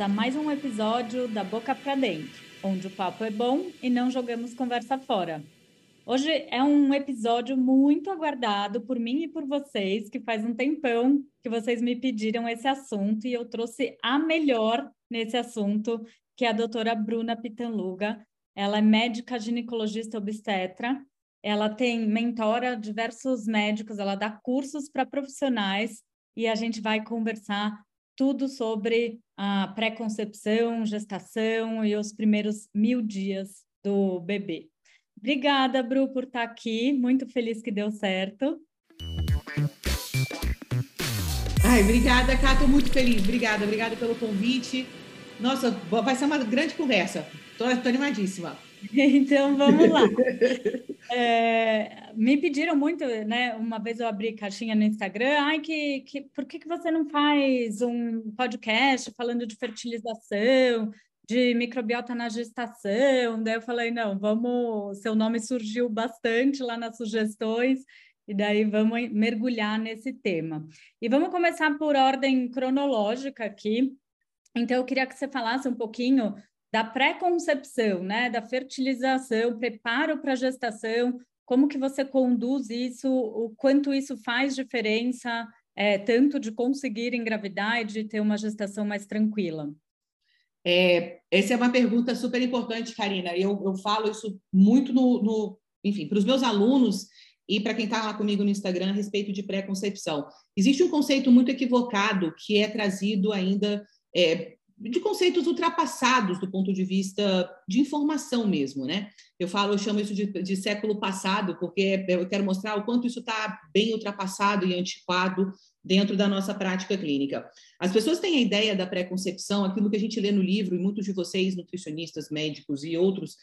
a mais um episódio da Boca para Dentro, onde o papo é bom e não jogamos conversa fora. Hoje é um episódio muito aguardado por mim e por vocês, que faz um tempão que vocês me pediram esse assunto e eu trouxe a melhor nesse assunto, que é a doutora Bruna Pitanluga. Ela é médica ginecologista obstetra, ela tem mentora diversos médicos, ela dá cursos para profissionais e a gente vai conversar tudo sobre a pré-concepção, gestação e os primeiros mil dias do bebê. Obrigada, Bru, por estar aqui. Muito feliz que deu certo. Ai, obrigada, Cá. Estou muito feliz. Obrigada, obrigada pelo convite. Nossa, vai ser uma grande conversa. Estou animadíssima. Então, vamos lá. É, me pediram muito, né? Uma vez eu abri caixinha no Instagram, ai, que, que, por que, que você não faz um podcast falando de fertilização, de microbiota na gestação? Daí eu falei, não, vamos. Seu nome surgiu bastante lá nas sugestões, e daí vamos mergulhar nesse tema. E vamos começar por ordem cronológica aqui. Então, eu queria que você falasse um pouquinho da pré-concepção, né, da fertilização, preparo para a gestação, como que você conduz isso, o quanto isso faz diferença, é, tanto de conseguir engravidar e de ter uma gestação mais tranquila? É, essa é uma pergunta super importante, Karina. Eu, eu falo isso muito no, no enfim, para os meus alunos e para quem está lá comigo no Instagram a respeito de pré-concepção. Existe um conceito muito equivocado que é trazido ainda é, de conceitos ultrapassados do ponto de vista de informação mesmo, né? Eu falo, eu chamo isso de, de século passado, porque eu quero mostrar o quanto isso está bem ultrapassado e antiquado dentro da nossa prática clínica. As pessoas têm a ideia da pré-concepção, aquilo que a gente lê no livro, e muitos de vocês, nutricionistas, médicos e outros,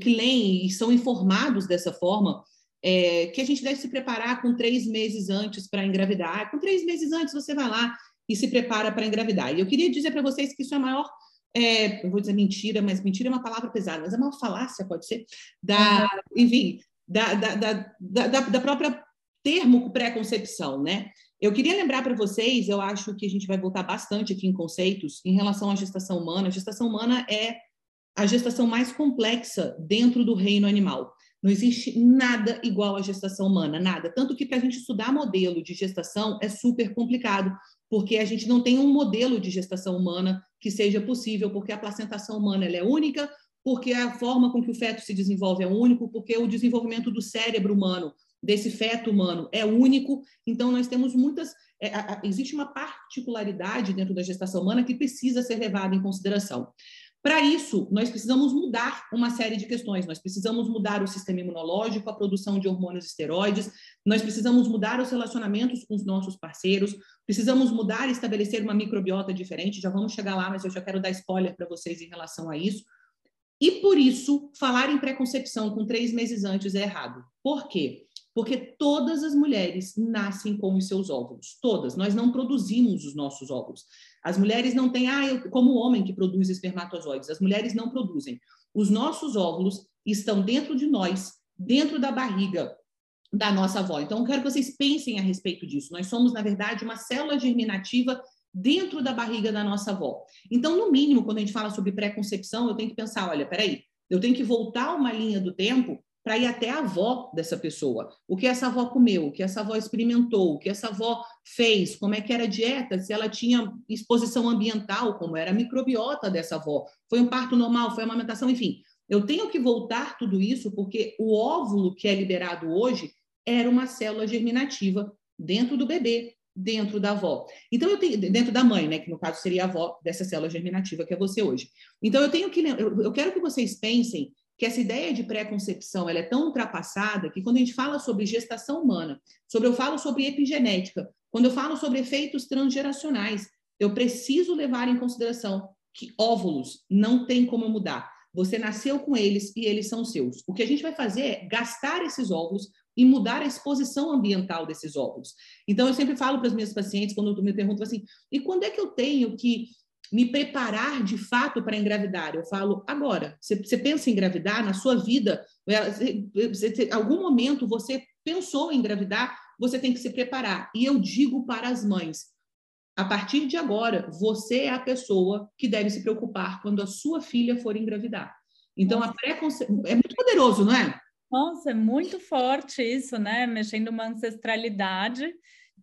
que leem e são informados dessa forma, é, que a gente deve se preparar com três meses antes para engravidar. Com três meses antes, você vai lá e se prepara para engravidar. E eu queria dizer para vocês que isso é a maior, é, eu vou dizer mentira, mas mentira é uma palavra pesada, mas é uma falácia, pode ser, da, enfim, da, da, da, da, da própria termo pré-concepção, né? Eu queria lembrar para vocês, eu acho que a gente vai voltar bastante aqui em conceitos em relação à gestação humana. A gestação humana é a gestação mais complexa dentro do reino animal. Não existe nada igual à gestação humana, nada. Tanto que para a gente estudar modelo de gestação é super complicado, porque a gente não tem um modelo de gestação humana que seja possível, porque a placentação humana é única, porque a forma com que o feto se desenvolve é único, porque o desenvolvimento do cérebro humano, desse feto humano, é único. Então, nós temos muitas. É, a, existe uma particularidade dentro da gestação humana que precisa ser levada em consideração. Para isso, nós precisamos mudar uma série de questões. Nós precisamos mudar o sistema imunológico, a produção de hormônios esteroides, nós precisamos mudar os relacionamentos com os nossos parceiros, precisamos mudar e estabelecer uma microbiota diferente. Já vamos chegar lá, mas eu já quero dar spoiler para vocês em relação a isso. E por isso, falar em pré-concepção com três meses antes é errado. Por quê? Porque todas as mulheres nascem com os seus óvulos, todas. Nós não produzimos os nossos óvulos. As mulheres não têm, ah, eu, como o homem que produz espermatozoides, as mulheres não produzem. Os nossos óvulos estão dentro de nós, dentro da barriga da nossa avó. Então, eu quero que vocês pensem a respeito disso. Nós somos, na verdade, uma célula germinativa dentro da barriga da nossa avó. Então, no mínimo, quando a gente fala sobre pré-concepção, eu tenho que pensar, olha, peraí, eu tenho que voltar uma linha do tempo para ir até a avó dessa pessoa. O que essa avó comeu, o que essa avó experimentou, o que essa avó fez, como é que era a dieta, se ela tinha exposição ambiental, como era a microbiota dessa avó. Foi um parto normal, foi amamentação, enfim. Eu tenho que voltar tudo isso porque o óvulo que é liberado hoje era uma célula germinativa dentro do bebê, dentro da avó. Então eu tenho dentro da mãe, né, que no caso seria a avó dessa célula germinativa que é você hoje. Então eu tenho que eu quero que vocês pensem que essa ideia de pré-concepção ela é tão ultrapassada que quando a gente fala sobre gestação humana, sobre eu falo sobre epigenética, quando eu falo sobre efeitos transgeracionais, eu preciso levar em consideração que óvulos não tem como mudar. Você nasceu com eles e eles são seus. O que a gente vai fazer é gastar esses óvulos e mudar a exposição ambiental desses óvulos. Então, eu sempre falo para as minhas pacientes, quando me perguntam assim, e quando é que eu tenho que me preparar de fato para engravidar. Eu falo agora. Você, você pensa em engravidar na sua vida? Você, algum momento você pensou em engravidar? Você tem que se preparar. E eu digo para as mães: a partir de agora, você é a pessoa que deve se preocupar quando a sua filha for engravidar. Então, a preconcepção é muito poderoso, não é? Nossa, é muito forte isso, né? Mexendo uma ancestralidade.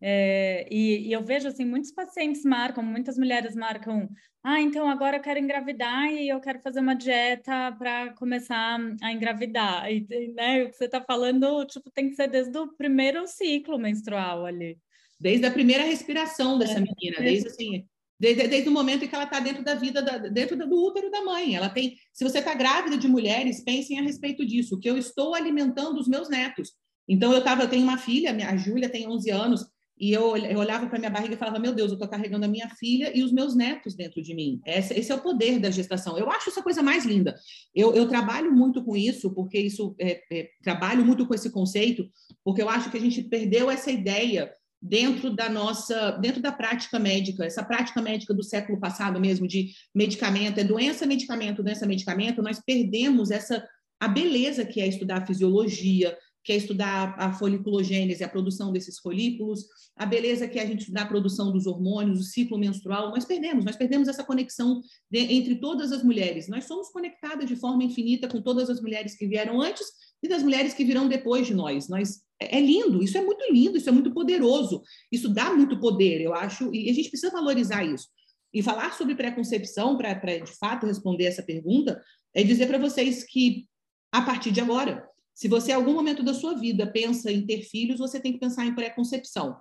É, e, e, eu vejo assim, muitos pacientes marcam, muitas mulheres marcam, ah, então agora eu quero engravidar e eu quero fazer uma dieta para começar a engravidar. E, né, o que você está falando, tipo, tem que ser desde o primeiro ciclo menstrual ali. Desde a primeira respiração dessa é, menina, desde assim, Desde, desde, o momento em que ela está dentro da vida, da, dentro do útero da mãe. Ela tem. Se você está grávida de mulheres, pensem a respeito disso, que eu estou alimentando os meus netos. Então, eu tava, eu tenho uma filha, a Júlia tem 11 anos, e eu, eu olhava para minha barriga e falava: Meu Deus, eu estou carregando a minha filha e os meus netos dentro de mim. Esse, esse, é o poder da gestação. Eu acho essa coisa mais linda. Eu, eu trabalho muito com isso, porque isso é, é, trabalho muito com esse conceito, porque eu acho que a gente perdeu essa ideia dentro da nossa, dentro da prática médica, essa prática médica do século passado mesmo, de medicamento, é doença, medicamento, doença, medicamento, nós perdemos essa a beleza que é estudar a fisiologia, que é estudar a foliculogênese, a produção desses folículos, a beleza que é a gente estudar a produção dos hormônios, o ciclo menstrual, nós perdemos, nós perdemos essa conexão de, entre todas as mulheres. Nós somos conectadas de forma infinita com todas as mulheres que vieram antes e das mulheres que virão depois de nós. Nós é, é lindo, isso é muito lindo, isso é muito poderoso, isso dá muito poder, eu acho, e a gente precisa valorizar isso. E falar sobre preconcepção, para de fato responder essa pergunta, é dizer para vocês que, a partir de agora, se você, em algum momento da sua vida, pensa em ter filhos, você tem que pensar em preconcepção.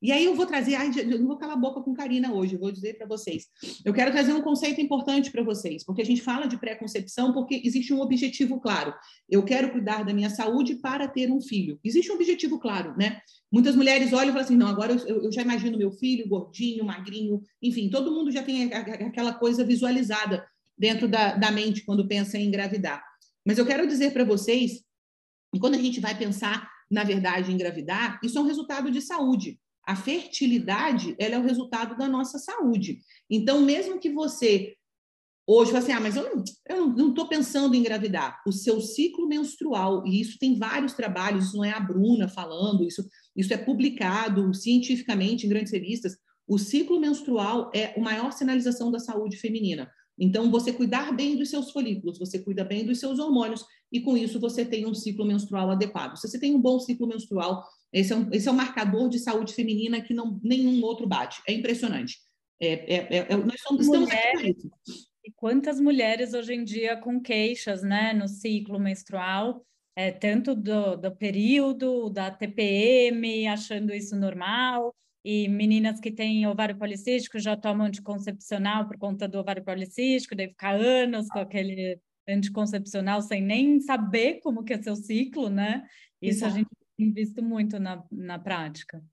E aí eu vou trazer, ai, eu não vou calar a boca com Karina hoje, eu vou dizer para vocês. Eu quero trazer um conceito importante para vocês, porque a gente fala de pré-concepção porque existe um objetivo claro. Eu quero cuidar da minha saúde para ter um filho. Existe um objetivo claro, né? Muitas mulheres olham e falam assim: não, agora eu, eu já imagino meu filho gordinho, magrinho, enfim, todo mundo já tem aquela coisa visualizada dentro da, da mente quando pensa em engravidar. Mas eu quero dizer para vocês, quando a gente vai pensar, na verdade, em engravidar, isso é um resultado de saúde. A fertilidade, ela é o resultado da nossa saúde. Então, mesmo que você hoje fale assim, ah, mas eu não estou pensando em engravidar. O seu ciclo menstrual, e isso tem vários trabalhos, isso não é a Bruna falando, isso, isso é publicado cientificamente em grandes revistas. O ciclo menstrual é a maior sinalização da saúde feminina. Então, você cuidar bem dos seus folículos, você cuida bem dos seus hormônios, e com isso você tem um ciclo menstrual adequado. Se você tem um bom ciclo menstrual, esse é um, esse é um marcador de saúde feminina que não, nenhum outro bate. É impressionante. É, é, é, é nós somos, estamos aqui isso. E quantas mulheres hoje em dia com queixas né, no ciclo menstrual, é, tanto do, do período, da TPM, achando isso normal, e meninas que têm ovário policístico já tomam anticoncepcional por conta do ovário policístico, daí ficar anos com aquele anticoncepcional sem nem saber como que é seu ciclo, né? Isso Exato. a gente tem visto muito na, na prática.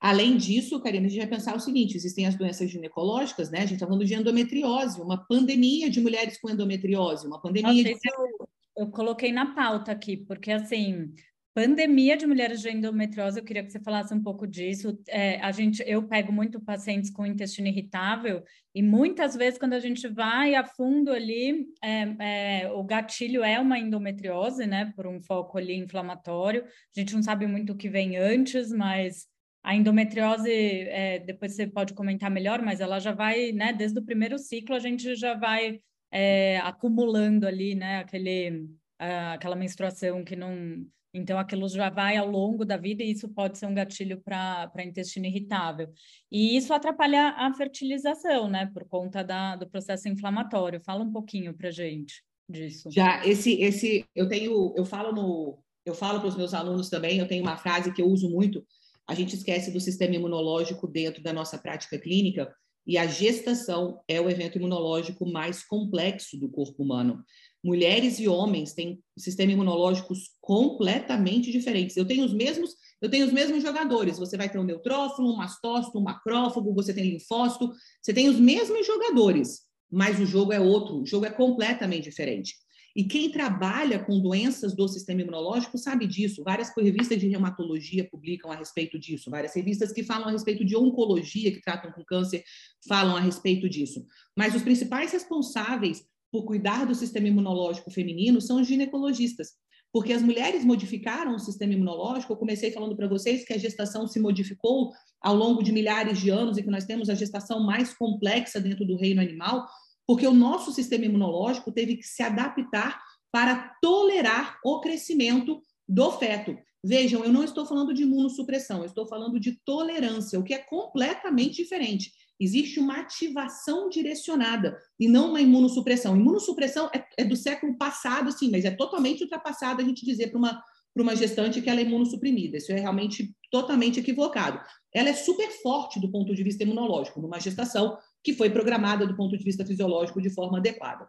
Além disso, Karina, a gente vai pensar o seguinte: existem as doenças ginecológicas, né? A gente está falando de endometriose, uma pandemia de mulheres com endometriose, uma pandemia Nossa, de. Eu, eu coloquei na pauta aqui, porque assim, Pandemia de mulheres de endometriose, eu queria que você falasse um pouco disso. É, a gente, eu pego muito pacientes com intestino irritável e muitas vezes quando a gente vai a fundo ali, é, é, o gatilho é uma endometriose, né? Por um foco ali inflamatório. A gente não sabe muito o que vem antes, mas a endometriose, é, depois você pode comentar melhor, mas ela já vai, né? Desde o primeiro ciclo a gente já vai é, acumulando ali, né? Aquele, aquela menstruação que não então, aquilo já vai ao longo da vida e isso pode ser um gatilho para intestino irritável. E isso atrapalha a fertilização, né? Por conta da, do processo inflamatório. Fala um pouquinho para gente disso. Já, esse, esse, eu tenho, eu falo no, eu falo para os meus alunos também, eu tenho uma frase que eu uso muito, a gente esquece do sistema imunológico dentro da nossa prática clínica, e a gestação é o evento imunológico mais complexo do corpo humano mulheres e homens têm sistemas imunológicos completamente diferentes. Eu tenho os mesmos, eu tenho os mesmos jogadores. Você vai ter um neutrófilo, um mastócito, um macrófago, você tem linfócito, você tem os mesmos jogadores, mas o jogo é outro, o jogo é completamente diferente. E quem trabalha com doenças do sistema imunológico sabe disso. Várias revistas de reumatologia publicam a respeito disso. Várias revistas que falam a respeito de oncologia, que tratam com câncer, falam a respeito disso. Mas os principais responsáveis por cuidar do sistema imunológico feminino são os ginecologistas. porque as mulheres modificaram o sistema imunológico. Eu comecei falando para vocês que a gestação se modificou ao longo de milhares de anos e que nós temos a gestação mais complexa dentro do reino animal, porque o nosso sistema imunológico teve que se adaptar para tolerar o crescimento do feto. Vejam, eu não estou falando de imunossupressão, eu estou falando de tolerância, o que é completamente diferente. Existe uma ativação direcionada e não uma imunossupressão. Imunossupressão é, é do século passado, sim, mas é totalmente ultrapassado a gente dizer para uma, uma gestante que ela é imunossuprimida. Isso é realmente totalmente equivocado. Ela é super forte do ponto de vista imunológico, numa gestação que foi programada do ponto de vista fisiológico de forma adequada.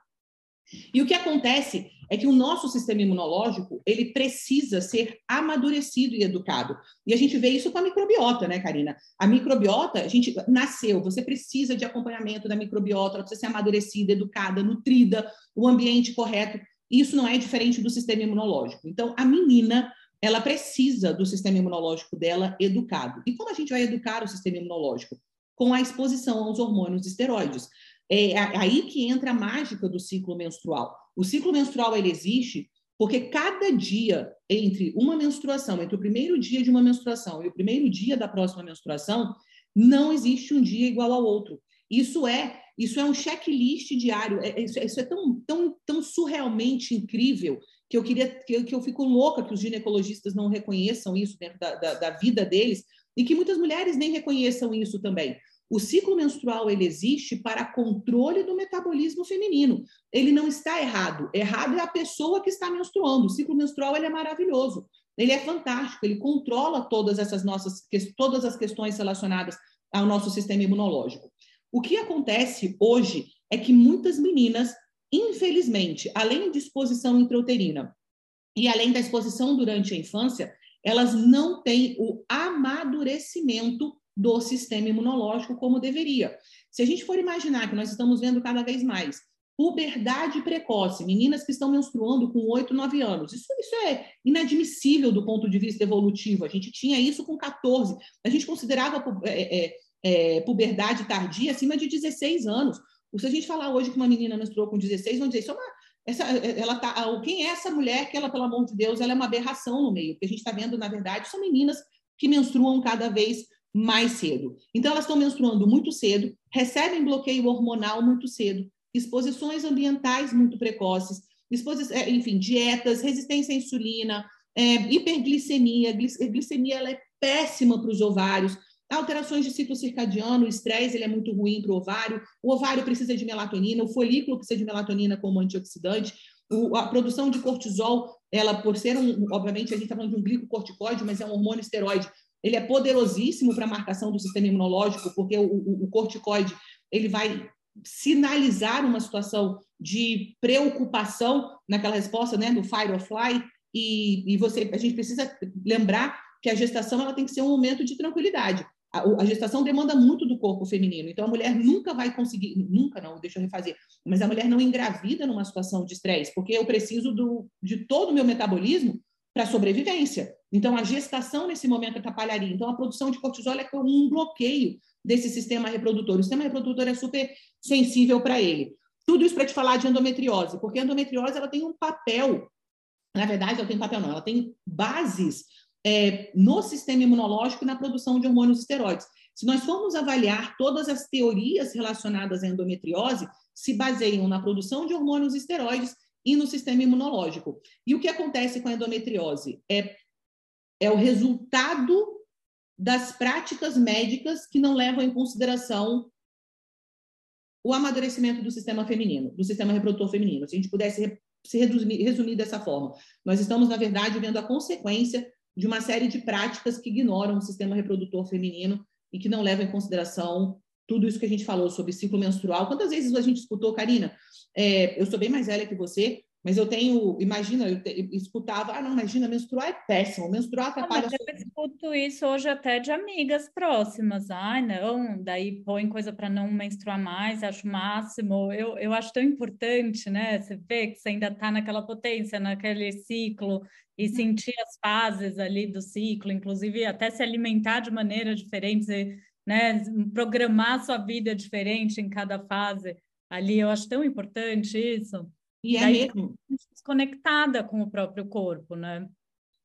E o que acontece é que o nosso sistema imunológico ele precisa ser amadurecido e educado. E a gente vê isso com a microbiota, né, Karina? A microbiota, a gente nasceu, você precisa de acompanhamento da microbiota, ela precisa ser amadurecida, educada, nutrida, o ambiente correto. Isso não é diferente do sistema imunológico. Então, a menina, ela precisa do sistema imunológico dela educado. E como a gente vai educar o sistema imunológico? Com a exposição aos hormônios esteroides. É aí que entra a mágica do ciclo menstrual. O ciclo menstrual ele existe porque cada dia entre uma menstruação, entre o primeiro dia de uma menstruação e o primeiro dia da próxima menstruação, não existe um dia igual ao outro. Isso é isso é um checklist diário. É, isso, é, isso, é tão, tão, tão surrealmente incrível que eu queria que, que eu fico louca que os ginecologistas não reconheçam isso dentro da, da, da vida deles e que muitas mulheres nem reconheçam isso também. O ciclo menstrual ele existe para controle do metabolismo feminino. Ele não está errado. Errado é a pessoa que está menstruando. O ciclo menstrual ele é maravilhoso. Ele é fantástico. Ele controla todas essas nossas todas as questões relacionadas ao nosso sistema imunológico. O que acontece hoje é que muitas meninas, infelizmente, além de exposição intrauterina e além da exposição durante a infância, elas não têm o amadurecimento do sistema imunológico como deveria. Se a gente for imaginar que nós estamos vendo cada vez mais puberdade precoce, meninas que estão menstruando com 8, 9 anos, isso, isso é inadmissível do ponto de vista evolutivo. A gente tinha isso com 14, a gente considerava é, é, é, puberdade tardia acima de 16 anos. Se a gente falar hoje que uma menina menstruou com 16, vão dizer isso é uma essa, ela tá, quem é essa mulher que ela, pelo amor de Deus, ela é uma aberração no meio? Porque a gente está vendo, na verdade, são meninas que menstruam cada vez mais cedo. Então, elas estão menstruando muito cedo, recebem bloqueio hormonal muito cedo, exposições ambientais muito precoces, é, enfim, dietas, resistência à insulina, é, hiperglicemia, glicemia ela é péssima para os ovários, alterações de ciclo circadiano, o estresse ele é muito ruim para o ovário, o ovário precisa de melatonina, o folículo precisa de melatonina como antioxidante, o, a produção de cortisol, ela por ser um, obviamente a gente está falando de um glicocorticoide, mas é um hormônio esteroide, ele é poderosíssimo para a marcação do sistema imunológico, porque o, o, o corticoide ele vai sinalizar uma situação de preocupação naquela resposta né, do fight or fly, e, e você, a gente precisa lembrar que a gestação ela tem que ser um momento de tranquilidade. A, a, gestação demanda muito do corpo feminino, então a mulher nunca vai conseguir, nunca não, deixa eu refazer, mas a mulher não engravida numa situação de estresse, porque eu preciso do, de todo o meu metabolismo para sobrevivência. Então, a gestação nesse momento atrapalharia. Então, a produção de cortisol é como um bloqueio desse sistema reprodutor. O sistema reprodutor é super sensível para ele. Tudo isso para te falar de endometriose, porque a endometriose ela tem um papel, na verdade, ela tem papel não, ela tem bases é, no sistema imunológico e na produção de hormônios esteroides. Se nós formos avaliar todas as teorias relacionadas à endometriose, se baseiam na produção de hormônios esteroides e no sistema imunológico. E o que acontece com a endometriose? É, é o resultado das práticas médicas que não levam em consideração o amadurecimento do sistema feminino, do sistema reprodutor feminino. Se a gente pudesse se resumir, resumir dessa forma, nós estamos, na verdade, vendo a consequência de uma série de práticas que ignoram o sistema reprodutor feminino e que não levam em consideração tudo isso que a gente falou sobre ciclo menstrual. Quantas vezes a gente escutou, Karina? É, eu sou bem mais velha que você, mas eu tenho, imagina, eu, te, escutava, ah, não, imagina, menstruar é péssimo, menstruar atrapalha... Ah, eu escuto isso hoje até de amigas próximas, ai, não, daí põe coisa para não menstruar mais, acho máximo, eu, eu acho tão importante, né, você vê que você ainda está naquela potência, naquele ciclo, e uhum. sentir as fases ali do ciclo, inclusive até se alimentar de maneira diferente, né, programar sua vida diferente em cada fase ali, eu acho tão importante isso. E é mesmo. Desconectada com o próprio corpo, né?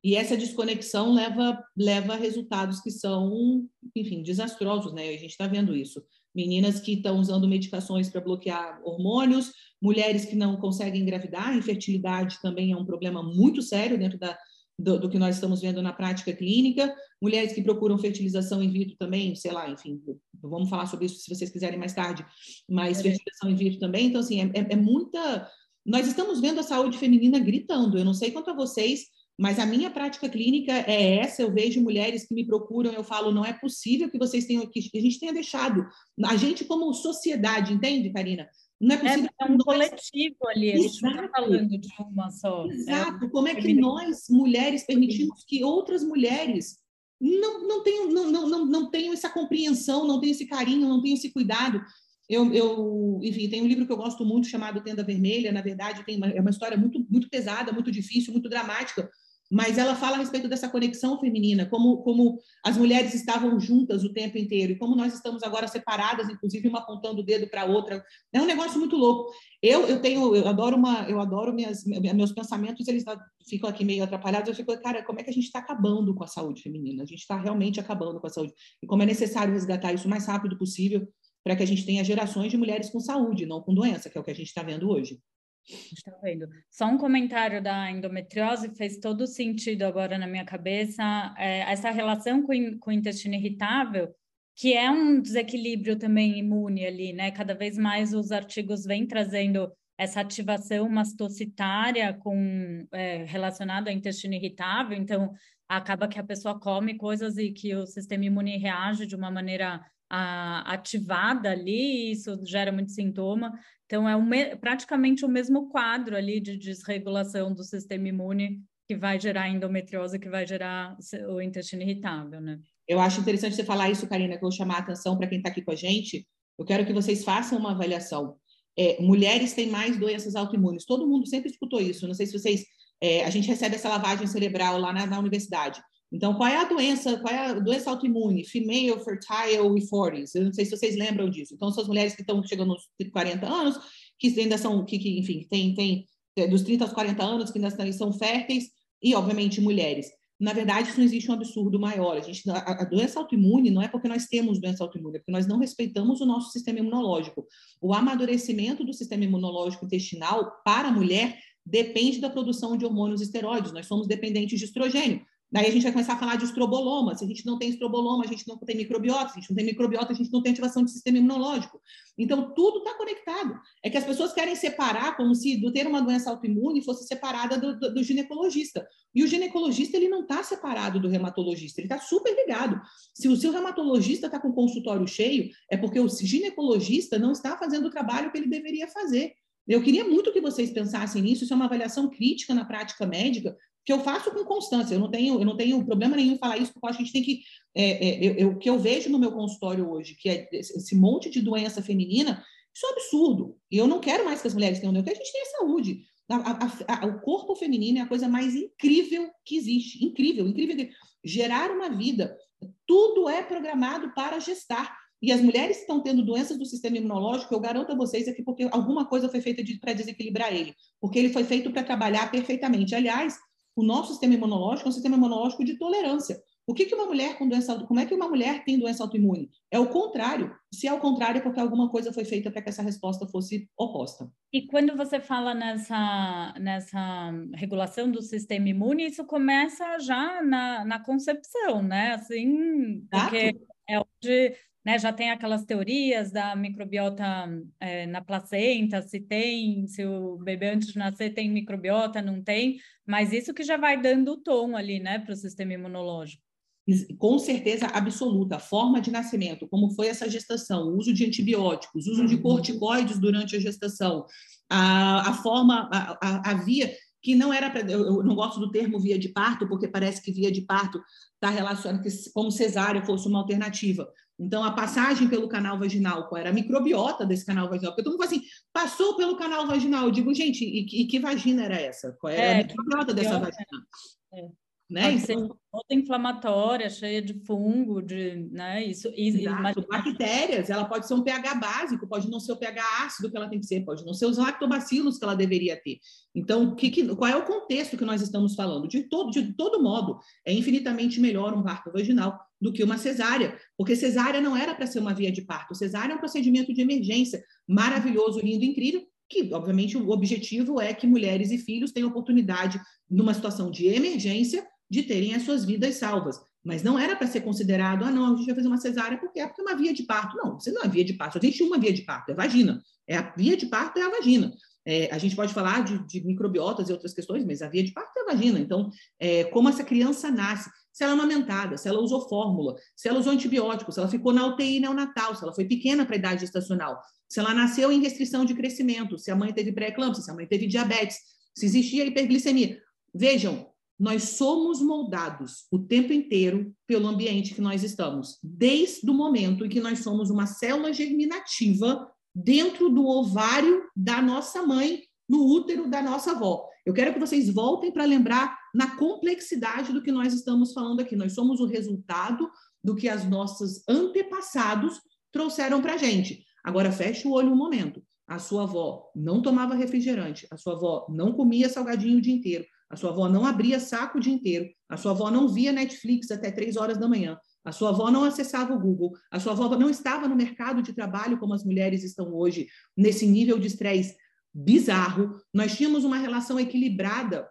E essa desconexão leva, leva a resultados que são, enfim, desastrosos, né? A gente está vendo isso. Meninas que estão usando medicações para bloquear hormônios, mulheres que não conseguem engravidar, infertilidade também é um problema muito sério dentro da, do, do, que nós estamos vendo na prática clínica, mulheres que procuram fertilização in vitro também, sei lá, enfim, vamos falar sobre isso se vocês quiserem mais tarde, mas é. fertilização in vitro também, então, assim, é, é, é muita. Nós estamos vendo a saúde feminina gritando, eu não sei quanto a vocês, mas a minha prática clínica é essa. Eu vejo mulheres que me procuram, eu falo, não é possível que vocês tenham que a gente tenha deixado a gente como sociedade, entende, Karina? Não é possível. É, é um nós... coletivo ali, a gente não está falando de uma só. É Exato. É Como é que nós, mulheres, permitimos que outras mulheres não, não, tenham, não, não, não, não tenham essa compreensão, não tenham esse carinho, não tenham esse cuidado? Eu, eu, enfim, tem um livro que eu gosto muito chamado Tenda Vermelha. Na verdade, tem uma, é uma história muito, muito pesada, muito difícil, muito dramática, mas ela fala a respeito dessa conexão feminina, como, como as mulheres estavam juntas o tempo inteiro e como nós estamos agora separadas, inclusive uma apontando o dedo para a outra. É um negócio muito louco. Eu, eu tenho, eu adoro uma, eu adoro minhas, meus pensamentos, eles ficam aqui meio atrapalhados. Eu fico, cara, como é que a gente está acabando com a saúde feminina? A gente está realmente acabando com a saúde e como é necessário resgatar isso o mais rápido possível para que a gente tenha gerações de mulheres com saúde, não com doença, que é o que a gente está vendo hoje. Está vendo? Só um comentário da endometriose fez todo sentido agora na minha cabeça. É, essa relação com, com o intestino irritável, que é um desequilíbrio também imune ali, né? Cada vez mais os artigos vêm trazendo essa ativação mastocitária com é, relacionada ao intestino irritável. Então, acaba que a pessoa come coisas e que o sistema imune reage de uma maneira ativada ali, isso gera muito sintoma. Então, é um, praticamente o mesmo quadro ali de desregulação do sistema imune que vai gerar endometriose, que vai gerar o intestino irritável, né? Eu acho interessante você falar isso, Karina, que eu vou chamar a atenção para quem está aqui com a gente. Eu quero que vocês façam uma avaliação. É, mulheres têm mais doenças autoimunes. Todo mundo sempre escutou isso. Não sei se vocês. É, a gente recebe essa lavagem cerebral lá na, na universidade. Então, qual é a doença? Qual é a doença autoimune? Female, fertile e 40 Eu não sei se vocês lembram disso. Então, são as mulheres que estão chegando nos 40 anos, que ainda são, que, que enfim, tem, tem é, dos 30 aos 40 anos, que ainda são férteis, e, obviamente, mulheres. Na verdade, isso não existe um absurdo maior. A, gente, a, a doença autoimune não é porque nós temos doença autoimune, é porque nós não respeitamos o nosso sistema imunológico. O amadurecimento do sistema imunológico intestinal para a mulher depende da produção de hormônios esteroides. Nós somos dependentes de estrogênio. Daí a gente vai começar a falar de estroboloma. Se a gente não tem estroboloma, a gente não tem microbiota. Se a gente não tem microbiota, a gente não tem ativação do sistema imunológico. Então, tudo está conectado. É que as pessoas querem separar como se do ter uma doença autoimune fosse separada do, do, do ginecologista. E o ginecologista, ele não está separado do reumatologista, ele está super ligado. Se o seu reumatologista está com o consultório cheio, é porque o ginecologista não está fazendo o trabalho que ele deveria fazer. Eu queria muito que vocês pensassem nisso, isso é uma avaliação crítica na prática médica, que eu faço com constância. Eu não tenho, eu não tenho problema nenhum em falar isso, porque eu acho que a gente tem que. É, é, eu, o que eu vejo no meu consultório hoje, que é esse monte de doença feminina, isso é um absurdo. E eu não quero mais que as mulheres tenham doença, que a gente tenha saúde. A, a, a, o corpo feminino é a coisa mais incrível que existe. Incrível, incrível. Gerar uma vida. Tudo é programado para gestar. E as mulheres que estão tendo doenças do sistema imunológico, eu garanto a vocês é que porque alguma coisa foi feita de, para desequilibrar ele, porque ele foi feito para trabalhar perfeitamente. Aliás, o nosso sistema imunológico é um sistema imunológico de tolerância. O que, que uma mulher com doença, como é que uma mulher tem doença autoimune? É o contrário. Se é o contrário, é porque alguma coisa foi feita para que essa resposta fosse oposta. E quando você fala nessa, nessa regulação do sistema imune, isso começa já na, na concepção, né? Assim, porque é onde né, já tem aquelas teorias da microbiota é, na placenta, se tem, se o bebê antes de nascer tem microbiota, não tem, mas isso que já vai dando o tom ali, né, para o sistema imunológico. Com certeza absoluta, a forma de nascimento, como foi essa gestação, o uso de antibióticos, uso de uhum. corticoides durante a gestação, a, a forma, a, a, a via que não era eu, não gosto do termo via de parto, porque parece que via de parto está relacionado que, como cesárea fosse uma alternativa. Então, a passagem pelo canal vaginal, qual era a microbiota desse canal vaginal? Porque todo mundo fala assim, passou pelo canal vaginal. Eu digo, gente, e, e que vagina era essa? Qual era é, a microbiota dessa vagina? É. Né? Então... ser, inflamatória, cheia de fungo, de, né? Isso, Exato. Bactérias, ela pode ser um pH básico, pode não ser o pH ácido que ela tem que ser, pode não ser os lactobacilos que ela deveria ter. Então, que, que, qual é o contexto que nós estamos falando? De todo, de todo modo, é infinitamente melhor um parto vaginal do que uma cesárea, porque cesárea não era para ser uma via de parto, cesárea é um procedimento de emergência maravilhoso, lindo, incrível, que, obviamente, o objetivo é que mulheres e filhos tenham oportunidade, numa situação de emergência, de terem as suas vidas salvas. Mas não era para ser considerado, ah, não, a gente vai fazer uma cesárea porque é porque é uma via de parto. Não, você não é via de parto, só existe uma via de parto, é vagina. É a via de parto é a vagina. É, a gente pode falar de, de, microbiotas e outras questões, mas a via de parto é a vagina. Então, é, como essa criança nasce, se ela é amamentada, se ela usou fórmula, se ela usou antibiótico, se ela ficou na UTI neonatal, se ela foi pequena para a idade gestacional, se ela nasceu em restrição de crescimento, se a mãe teve pré-eclâmpsia, se a mãe teve diabetes, se existia hiperglicemia. Vejam, nós somos moldados o tempo inteiro pelo ambiente que nós estamos, desde o momento em que nós somos uma célula germinativa dentro do ovário da nossa mãe, no útero da nossa avó. Eu quero que vocês voltem para lembrar na complexidade do que nós estamos falando aqui. Nós somos o resultado do que as nossos antepassados trouxeram para a gente. Agora, feche o olho um momento. A sua avó não tomava refrigerante, a sua avó não comia salgadinho o dia inteiro, a sua avó não abria saco o dia inteiro, a sua avó não via Netflix até três horas da manhã, a sua avó não acessava o Google, a sua avó não estava no mercado de trabalho como as mulheres estão hoje, nesse nível de estresse bizarro. Nós tínhamos uma relação equilibrada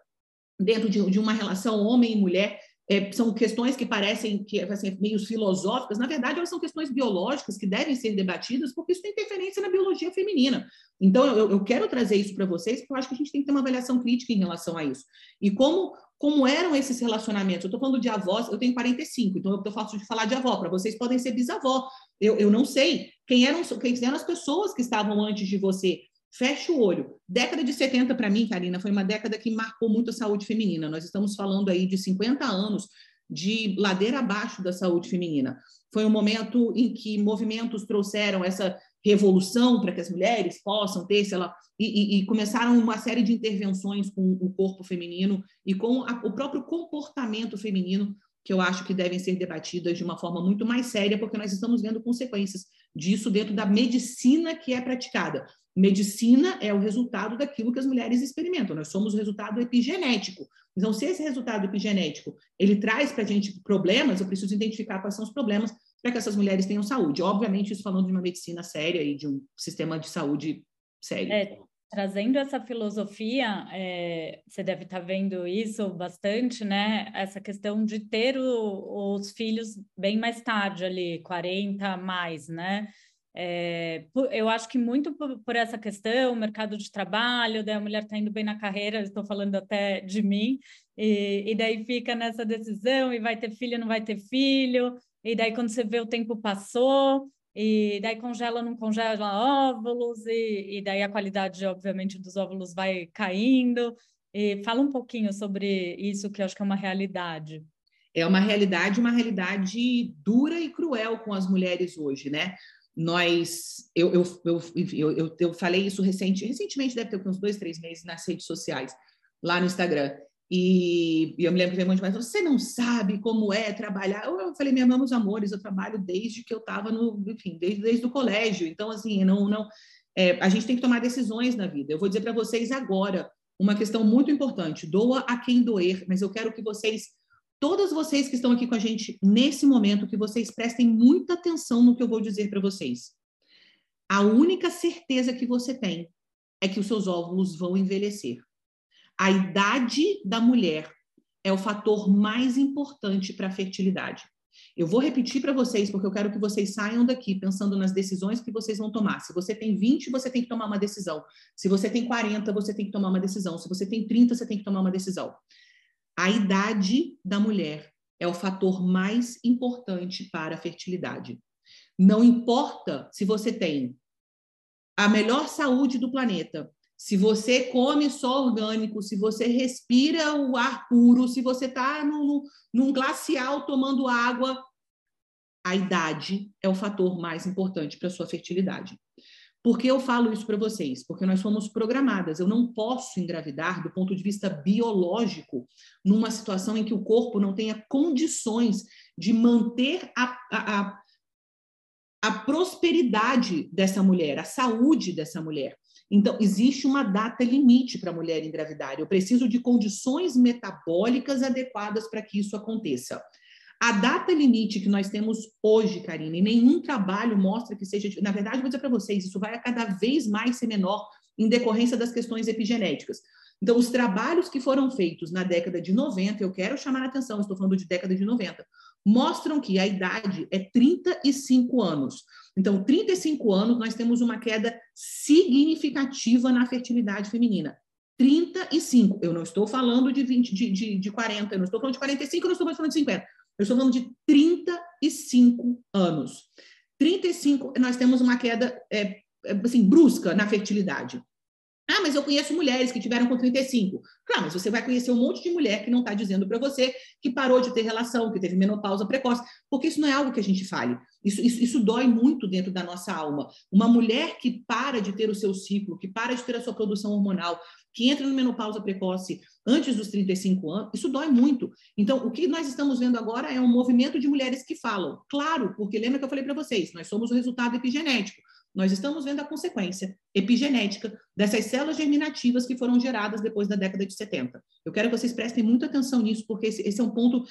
dentro de, de uma relação homem e mulher. É, são questões que parecem que assim, meio filosóficas, na verdade, elas são questões biológicas que devem ser debatidas, porque isso tem interferência na biologia feminina. Então, eu, eu quero trazer isso para vocês, porque eu acho que a gente tem que ter uma avaliação crítica em relação a isso. E como, como eram esses relacionamentos? Eu estou falando de avós, eu tenho 45, então eu fácil de falar de avó, para vocês podem ser bisavó. Eu, eu não sei quem eram, quem eram as pessoas que estavam antes de você. Fecha o olho. Década de 70, para mim, Karina, foi uma década que marcou muito a saúde feminina. Nós estamos falando aí de 50 anos de ladeira abaixo da saúde feminina. Foi um momento em que movimentos trouxeram essa revolução para que as mulheres possam ter, sei lá, e, e, e, começaram uma série de intervenções com o corpo feminino e com a, o próprio comportamento feminino, que eu acho que devem ser debatidas de uma forma muito mais séria, porque nós estamos vendo consequências disso dentro da medicina que é praticada. Medicina é o resultado daquilo que as mulheres experimentam. Nós somos o resultado epigenético. Então, se esse resultado epigenético ele traz para a gente problemas, eu preciso identificar quais são os problemas para que essas mulheres tenham saúde. Obviamente, isso falando de uma medicina séria e de um sistema de saúde sério. É, trazendo essa filosofia, é, você deve estar tá vendo isso bastante, né? Essa questão de ter o, os filhos bem mais tarde ali, 40 mais, né? É, eu acho que muito por, essa questão, mercado de trabalho, daí a mulher está indo bem na carreira, estou falando até de mim, e, e, daí fica nessa decisão, e vai ter filho, não vai ter filho, e daí quando você vê o tempo passou, e daí congela, não congela óvulos, e, e daí a qualidade, obviamente, dos óvulos vai caindo. E fala um pouquinho sobre isso, que eu acho que é uma realidade. É uma realidade, uma realidade dura e cruel com as mulheres hoje, né? Nós, eu, eu, eu, eu, eu, falei isso recente, recentemente, deve ter uns dois, três meses nas redes sociais, lá no Instagram. E, e eu me lembro que veio um monte de você não sabe como é trabalhar. Eu, eu falei, minha mãe, amores, eu trabalho desde que eu estava no, enfim, desde, desde o colégio. Então, assim, não, não, é, a gente tem que tomar decisões na vida. Eu vou dizer para vocês agora uma questão muito importante: doa a quem doer, mas eu quero que vocês todas vocês que estão aqui com a gente nesse momento, que vocês prestem muita atenção no que eu vou dizer para vocês. A única certeza que você tem é que os seus óvulos vão envelhecer. A idade da mulher é o fator mais importante para a fertilidade. Eu vou repetir para vocês, porque eu quero que vocês saiam daqui pensando nas decisões que vocês vão tomar. Se você tem 20, você tem que tomar uma decisão. Se você tem 40, você tem que tomar uma decisão. Se você tem 30, você tem que tomar uma decisão. A idade da mulher é o fator mais importante para a fertilidade. Não importa se você tem a melhor saúde do planeta, se você come só orgânico, se você respira o ar puro, se você está num glacial tomando água, a idade é o fator mais importante para a sua fertilidade. Por que eu falo isso para vocês? Porque nós somos programadas. Eu não posso engravidar do ponto de vista biológico numa situação em que o corpo não tenha condições de manter a, a, a, prosperidade dessa mulher, a saúde dessa mulher. Então, existe uma data limite para a mulher engravidar. Eu preciso de condições metabólicas adequadas para que isso aconteça. A data limite que nós temos hoje, Karina, e nenhum trabalho mostra que seja. Na verdade, vou dizer para vocês, isso vai a cada vez mais ser menor em decorrência das questões epigenéticas. Então, os trabalhos que foram feitos na década de 90, eu quero chamar a atenção, estou falando de década de 90, mostram que a idade é 35 anos. Então, 35 anos, nós temos uma queda significativa na fertilidade feminina. 35. Eu não estou falando de 20, de, de, de 40, eu não estou falando de 45, eu não estou falando de 50. Eu estou falando de 35 anos. 35, nós temos uma queda é, é, assim, brusca na fertilidade. Ah, mas eu conheço mulheres que tiveram com 35. Claro, mas você vai conhecer um monte de mulher que não está dizendo para você que parou de ter relação, que teve menopausa precoce, porque isso não é algo que a gente fale. Isso, isso, isso dói muito dentro da nossa alma. Uma mulher que para de ter o seu ciclo, que para de ter a sua produção hormonal, que entra no menopausa precoce antes dos 35 anos, isso dói muito. Então, o que nós estamos vendo agora é um movimento de mulheres que falam. Claro, porque lembra que eu falei para vocês, nós somos o resultado epigenético. Nós estamos vendo a consequência epigenética dessas células germinativas que foram geradas depois da década de 70. Eu quero que vocês prestem muita atenção nisso, porque esse, esse é um ponto.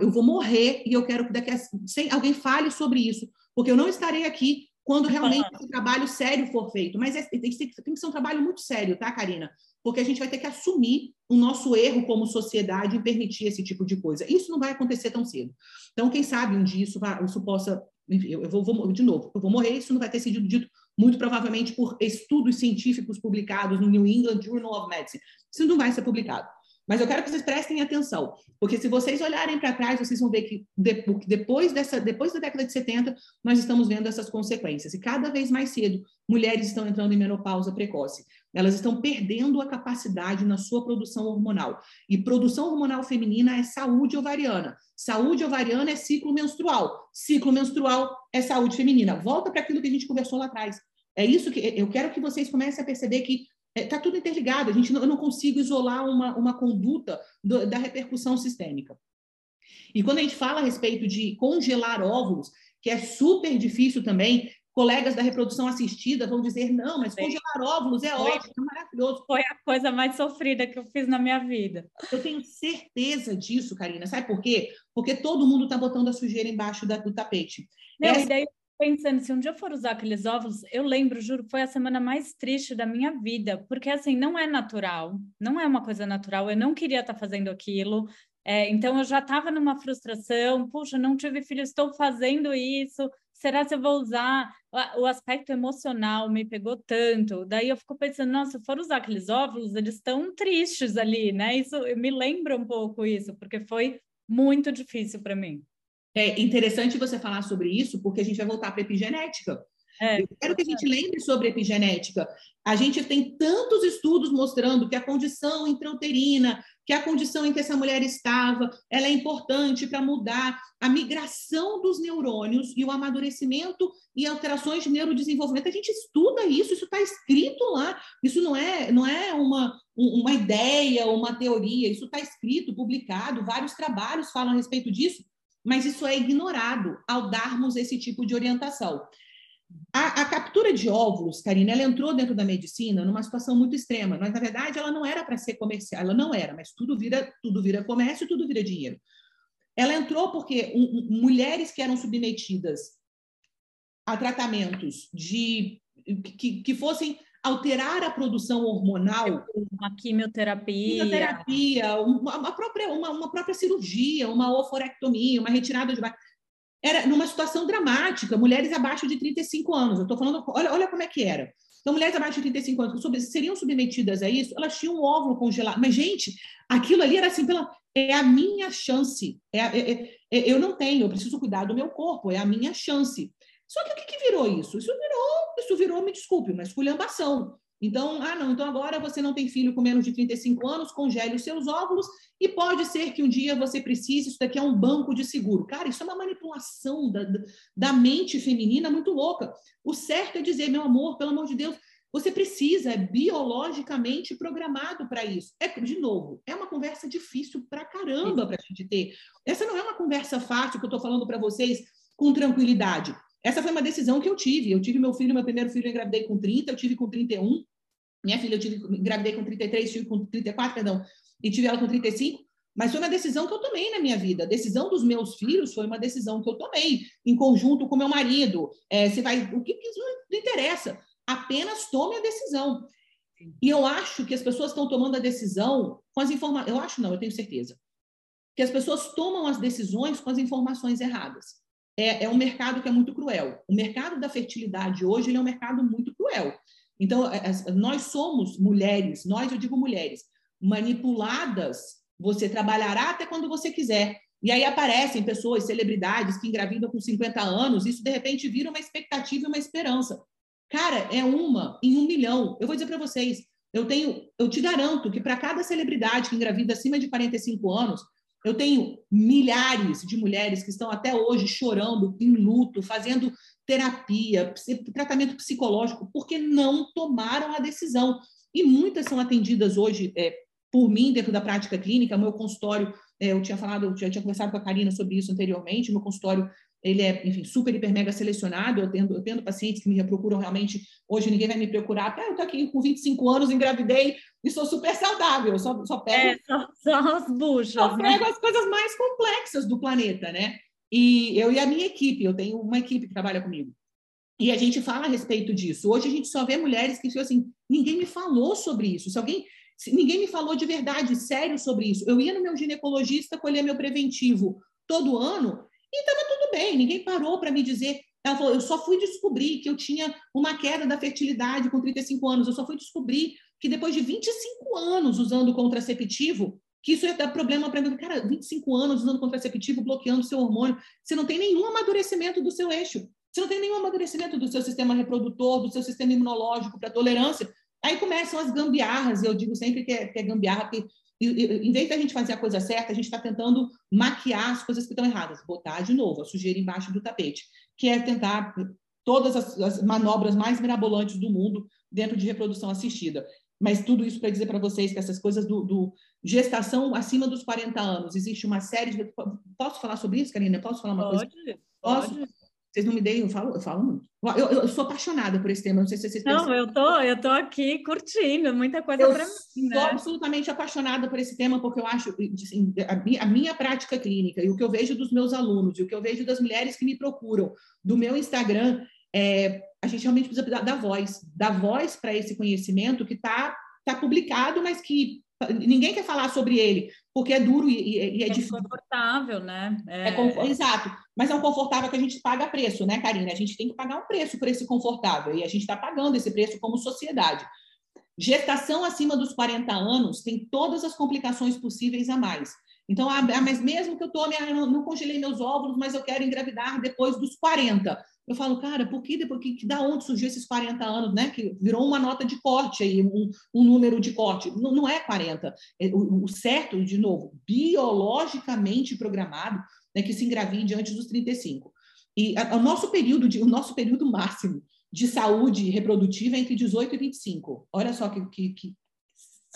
Eu vou morrer e eu quero que daqui a, sem, alguém fale sobre isso, porque eu não estarei aqui quando realmente esse trabalho sério for feito. Mas é, tem, que ser, tem que ser um trabalho muito sério, tá, Karina? Porque a gente vai ter que assumir o nosso erro como sociedade e permitir esse tipo de coisa. Isso não vai acontecer tão cedo. Então, quem sabe um dia isso, isso possa. Enfim, eu vou, vou, de novo, eu vou morrer, isso não vai ter sido dito muito provavelmente por estudos científicos publicados no New England Journal of Medicine. Isso não vai ser publicado. Mas eu quero que vocês prestem atenção, porque se vocês olharem para trás, vocês vão ver que depois, dessa, depois da década de 70, nós estamos vendo essas consequências. E cada vez mais cedo, mulheres estão entrando em menopausa precoce. Elas estão perdendo a capacidade na sua produção hormonal. E produção hormonal feminina é saúde ovariana. Saúde ovariana é ciclo menstrual. Ciclo menstrual é saúde feminina. Volta para aquilo que a gente conversou lá atrás. É isso que eu quero que vocês comecem a perceber que Está é, tudo interligado, a gente não, eu não consigo isolar uma, uma conduta do, da repercussão sistêmica. E quando a gente fala a respeito de congelar óvulos, que é super difícil também, colegas da reprodução assistida vão dizer: não, mas congelar óvulos é foi, ótimo, é maravilhoso. Foi a coisa mais sofrida que eu fiz na minha vida. Eu tenho certeza disso, Karina. Sabe por quê? Porque todo mundo está botando a sujeira embaixo da, do tapete. Não, Essa... e daí pensando, se um dia eu for usar aqueles óvulos, eu lembro, juro, foi a semana mais triste da minha vida, porque assim, não é natural, não é uma coisa natural, eu não queria estar tá fazendo aquilo, é, então eu já estava numa frustração, puxa, não tive filho, estou fazendo isso, será que eu vou usar? O aspecto emocional me pegou tanto, daí eu fico pensando, nossa, se for usar aqueles óvulos, eles estão tristes ali, né? Isso me lembra um pouco isso, porque foi muito difícil para mim. É interessante você falar sobre isso, porque a gente vai voltar para epigenética. É, Eu quero que a gente lembre sobre epigenética. A gente tem tantos estudos mostrando que a condição intrauterina, que a condição em que essa mulher estava, ela é importante para mudar a migração dos neurônios e o amadurecimento e alterações de neurodesenvolvimento. A gente estuda isso, isso está escrito lá. Isso não é, não é uma, uma ideia, uma teoria, isso está escrito, publicado, vários trabalhos falam a respeito disso mas isso é ignorado ao darmos esse tipo de orientação. A, a, captura de óvulos, Karina, ela entrou dentro da medicina numa situação muito extrema, mas na verdade ela não era para ser comercial, ela não era, mas tudo vira, tudo vira comércio, tudo vira dinheiro. Ela entrou porque um, um, mulheres que eram submetidas a tratamentos de que, que fossem alterar a produção hormonal. Uma quimioterapia. Quimioterapia, uma, uma própria, uma, uma, própria cirurgia, uma oforectomia, uma retirada de. Era numa situação dramática, mulheres abaixo de 35 anos. Eu estou falando, olha, olha como é que era. Então, mulheres abaixo de 35 anos que seriam submetidas a isso, elas tinham um óvulo congelado. Mas, gente, aquilo ali era assim, pela, é a minha chance. É, é, é, é eu não tenho, eu preciso cuidar do meu corpo, é a minha chance. Só que o que, que virou isso? Isso virou, isso virou, me desculpe, uma esculhambação. Então, ah, não, então agora você não tem filho com menos de 35 anos, congele os seus óvulos e pode ser que um dia você precise, isso daqui é um banco de seguro. Cara, isso é uma manipulação da, da mente feminina muito louca. O certo é dizer, meu amor, pelo amor de Deus, você precisa, é biologicamente programado para isso. É, de novo, é uma conversa difícil para caramba para a gente ter. Essa não é uma conversa fácil que eu estou falando para vocês com tranquilidade. Essa foi uma decisão que eu tive. Eu tive meu filho, meu primeiro filho, eu engravidei com 30, eu tive com 31. Minha filha, eu tive, engravidei com 33, tive com 34, perdão, e tive ela com 35. Mas foi uma decisão que eu tomei na minha vida. A decisão dos meus filhos foi uma decisão que eu tomei em conjunto com meu marido. É, você vai, o que, que não interessa? Apenas tome a decisão. E eu acho que as pessoas estão tomando a decisão com as informações. Eu acho não, eu tenho certeza. Que as pessoas tomam as decisões com as informações erradas é, é um mercado que é muito cruel. O mercado da fertilidade hoje ele é um mercado muito cruel. Então, é, é, nós somos mulheres, nós, eu digo mulheres, manipuladas. Você trabalhará até quando você quiser. E aí aparecem pessoas, celebridades que engravidam com 50 anos, isso de repente vira uma expectativa e uma esperança. Cara, é uma em um milhão. Eu vou dizer para vocês, eu tenho, eu te garanto que para cada celebridade que engravida acima de 45 anos, eu tenho milhares de mulheres que estão até hoje chorando, em luto, fazendo terapia, tratamento psicológico, porque não tomaram a decisão. E muitas são atendidas hoje é, por mim dentro da prática clínica. Meu consultório, é, eu tinha falado, eu tinha conversado com a Karina sobre isso anteriormente. Meu consultório ele é, enfim, super, hiper, mega selecionado. Eu tendo, eu tendo pacientes que me procuram realmente. Hoje ninguém vai me procurar. Ah, eu estou aqui com 25 anos, engravidei e sou super saudável. Só, só pego. É, só, só as buchas. Só né? pego as coisas mais complexas do planeta, né? E eu e a minha equipe, eu tenho uma equipe que trabalha comigo. E a gente fala a respeito disso. Hoje a gente só vê mulheres que assim, ninguém me falou sobre isso. Se alguém, ninguém me falou de verdade, sério sobre isso. Eu ia no meu ginecologista colher meu preventivo todo ano e estava tudo bem, ninguém parou para me dizer. Ela falou: eu só fui descobrir que eu tinha uma queda da fertilidade com 35 anos, eu só fui descobrir que depois de 25 anos usando contraceptivo, que isso ia dar problema para mim. Cara, 25 anos usando contraceptivo, bloqueando seu hormônio, você não tem nenhum amadurecimento do seu eixo, você não tem nenhum amadurecimento do seu sistema reprodutor, do seu sistema imunológico para tolerância. Aí começam as gambiarras, eu digo sempre que é, que é gambiarra, porque em vez da gente fazer a coisa certa, a gente está tentando maquiar as coisas que estão erradas, botar de novo a sujeira embaixo do tapete, que é tentar todas as, as manobras mais mirabolantes do mundo dentro de reprodução assistida. Mas tudo isso para dizer para vocês que essas coisas do, do, gestação acima dos 40 anos, existe uma série de. Posso falar sobre isso, Karina? Posso falar uma pode, coisa? Posso? Pode. Vocês não me deem, eu falo, eu falo muito. Eu, eu, eu, sou apaixonada por esse tema, não sei se vocês Não, eu tô, eu tô aqui curtindo, muita coisa para mim. Eu né? sou absolutamente apaixonada por esse tema, porque eu acho assim, a, minha, a minha prática clínica e o que eu vejo dos meus alunos e o que eu vejo das mulheres que me procuram do meu Instagram, é, a gente realmente precisa dar, dar voz, dar voz para esse conhecimento que está tá publicado, mas que ninguém quer falar sobre ele, porque é duro e, e é, é difícil. confortável, né? É... É Exato, mas é um confortável que a gente paga preço, né, Karina? A gente tem que pagar um preço por esse confortável, e a gente está pagando esse preço como sociedade. Gestação acima dos 40 anos tem todas as complicações possíveis a mais. Então, ah, mas mesmo que eu tome, ah, não congelei meus óvulos, mas eu quero engravidar depois dos 40. Eu falo, cara, por que depois que, da onde surgiu esses 40 anos, né? Que virou uma nota de corte aí, um, um número de corte. Não, não é 40. É, o, o, certo, de novo, biologicamente programado, né, que se engravide antes dos 35. E a, o nosso período de, o nosso período máximo de saúde reprodutiva é entre 18 e 25. Olha só que, que, que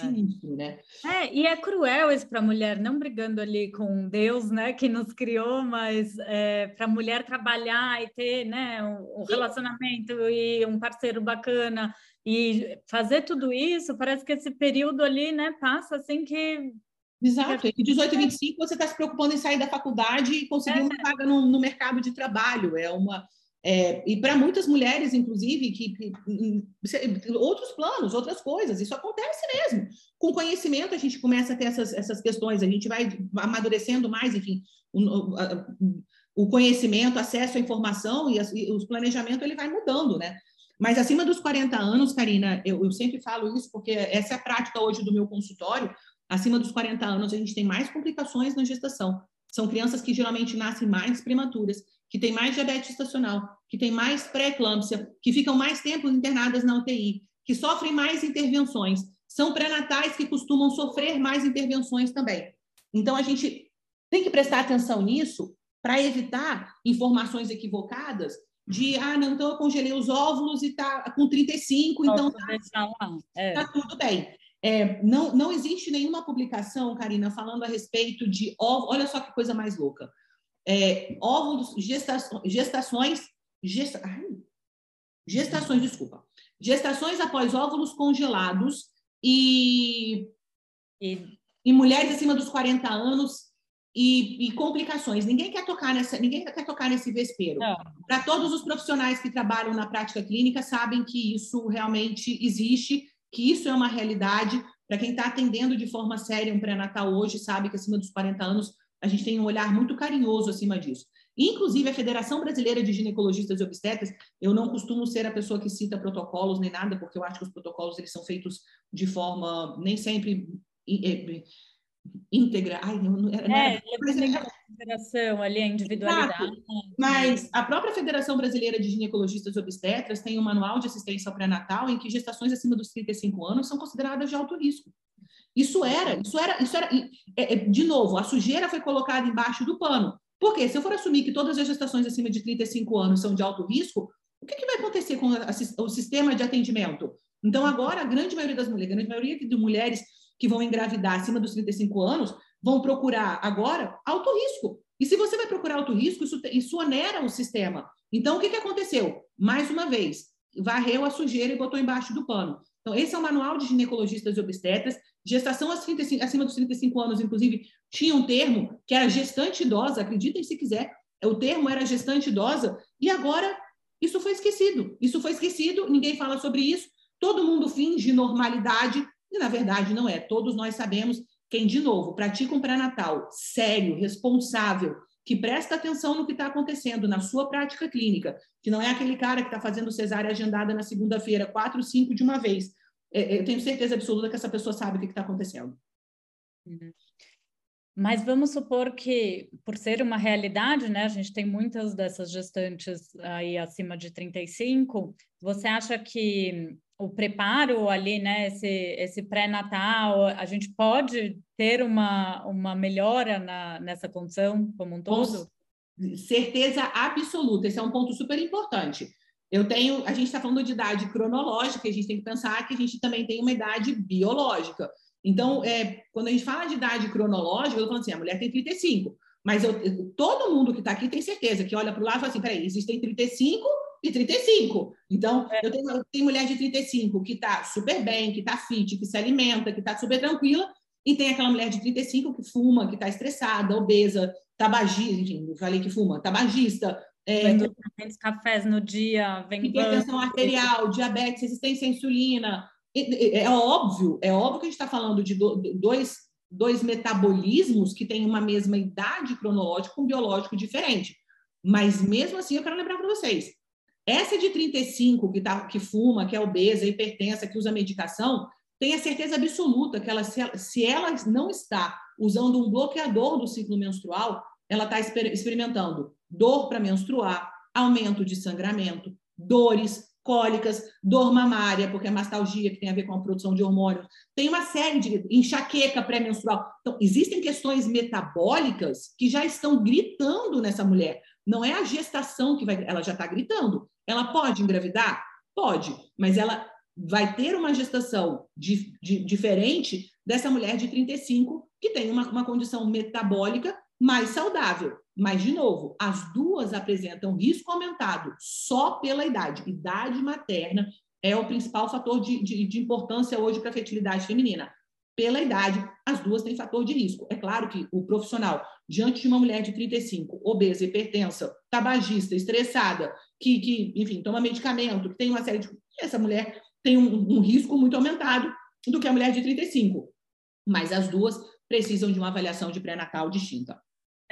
sinistro, né? É, e é cruel isso para a mulher, não brigando ali com Deus, né, que nos criou, mas é, para a mulher trabalhar e ter, né, um, um relacionamento e um parceiro bacana e fazer tudo isso, parece que esse período ali, né, passa assim que Exato, e 18 e 25 você está se preocupando em sair da faculdade e conseguir é. uma vaga no, no mercado de trabalho. É uma, é, e para muitas mulheres, inclusive, que, que, outros planos, outras coisas, isso acontece mesmo. Com conhecimento, a gente começa a ter essas, essas questões, a gente vai amadurecendo mais, enfim, o, o conhecimento, acesso à informação e, a, e planejamento ele vai mudando, né? Mas acima dos 40 anos, Karina, eu, eu sempre falo isso porque essa é a prática hoje do meu consultório. Acima dos 40 anos, a gente tem mais complicações na gestação. São crianças que geralmente nascem mais prematuras que tem mais diabetes estacional, que tem mais pré-eclâmpsia, que ficam mais tempo internadas na UTI, que sofrem mais intervenções. São pré-natais que costumam sofrer mais intervenções também. Então, a gente tem que prestar atenção nisso para evitar informações equivocadas de, ah, não, então eu congelei os óvulos e está com 35, então tá, é. tá tudo bem. É, não, não existe nenhuma publicação, Karina, falando a respeito de óvulos. Olha só que coisa mais louca. É, óvulos, gestações, gestações, gesta, ai, gestações, desculpa. Gestações após óvulos congelados e, e, e mulheres acima dos 40 anos e, e, complicações. Ninguém quer tocar nessa, ninguém quer tocar nesse vespeiro. Para todos os profissionais que trabalham na prática clínica sabem que isso realmente existe que isso é uma realidade. Para quem está atendendo de forma séria um pré-natal hoje, sabe que acima dos 40 anos a gente tem um olhar muito carinhoso acima disso. Inclusive, a Federação Brasileira de Ginecologistas e Obstetras, eu não costumo ser a pessoa que cita protocolos nem nada, porque eu acho que os protocolos eles são feitos de forma nem sempre íntegra. Ai, não, não, não é, era, consideração ali a individualidade. Exato. Mas a própria Federação Brasileira de Ginecologistas e Obstetras tem um manual de assistência ao pré-natal em que gestações acima dos 35 anos são consideradas de alto risco. Isso era, isso era, isso era. É, é, de novo, a sujeira foi colocada embaixo do pano. Porque se eu for assumir que todas as gestações acima de 35 anos são de alto risco, o que, que vai acontecer com a, a, o sistema de atendimento? Então, agora, a grande maioria das mulheres, a grande maioria de mulheres que vão engravidar acima dos 35 anos vão procurar agora alto risco. E se você vai procurar alto risco, isso, isso onera o sistema. Então, o que, que aconteceu? Mais uma vez, varreu a sujeira e botou embaixo do pano. Então, esse é o manual de ginecologistas e obstetras. Gestação 35, acima dos 35 anos, inclusive, tinha um termo que era gestante idosa, acreditem se quiser, o termo era gestante idosa, e agora isso foi esquecido. Isso foi esquecido, ninguém fala sobre isso, todo mundo finge normalidade, e na verdade não é. Todos nós sabemos quem, de novo, pratica um pré-natal sério, responsável, que presta atenção no que está acontecendo na sua prática clínica, que não é aquele cara que está fazendo cesárea agendada na segunda-feira, quatro, cinco de uma vez. É, é, eu tenho certeza absoluta que essa pessoa sabe o que está acontecendo. Uhum. Mas vamos supor que, por ser uma realidade, né, a gente tem muitas dessas gestantes aí acima de 35, você acha que o preparo ali, né, esse, esse pré-natal, a gente pode ter uma, uma melhora na, nessa condição como um todo? Com certeza absoluta, esse é um ponto super importante. Eu tenho, a gente está falando de idade cronológica, a gente tem que pensar que a gente também tem uma idade biológica. Então, é, quando a gente fala de idade cronológica, eu estou falando assim, a mulher tem 35, mas eu, todo mundo que está aqui tem certeza que olha para o lado e fala assim, peraí, existem 35 e 35. Então, é. eu, tenho, eu tenho mulher de 35 que está super bem, que está fit, que se alimenta, que está super tranquila, e tem aquela mulher de 35 que fuma, que está estressada, obesa, tabagista, enfim, falei que fuma, tabagista. É, cafés no dia, vem hipertensão arterial, diabetes, resistência à insulina. É, é óbvio, é óbvio que a gente está falando de dois, dois metabolismos que têm uma mesma idade cronológica, um biológico diferente. Mas mesmo assim, eu quero lembrar para vocês, essa de 35, que, tá, que fuma, que é obesa, hipertensa, que usa medicação, tenha certeza absoluta que ela, se, ela, se ela não está usando um bloqueador do ciclo menstrual, ela está exper experimentando dor para menstruar, aumento de sangramento, dores, cólicas, dor mamária, porque é mastalgia, que tem a ver com a produção de hormônios, tem uma série de enxaqueca pré-menstrual. Então, existem questões metabólicas que já estão gritando nessa mulher. Não é a gestação que vai, ela já está gritando. Ela pode engravidar? Pode, mas ela vai ter uma gestação de, de, diferente dessa mulher de 35 que tem uma, uma condição metabólica mais saudável. Mas, de novo, as duas apresentam risco aumentado só pela idade. Idade materna é o principal fator de, de, de importância hoje para a fertilidade feminina pela idade, as duas têm fator de risco. É claro que o profissional, diante de uma mulher de 35, obesa, hipertensa, tabagista, estressada, que, que enfim, toma medicamento, que tem uma série de. Essa mulher tem um, um risco muito aumentado do que a mulher de 35. Mas as duas precisam de uma avaliação de pré-natal distinta.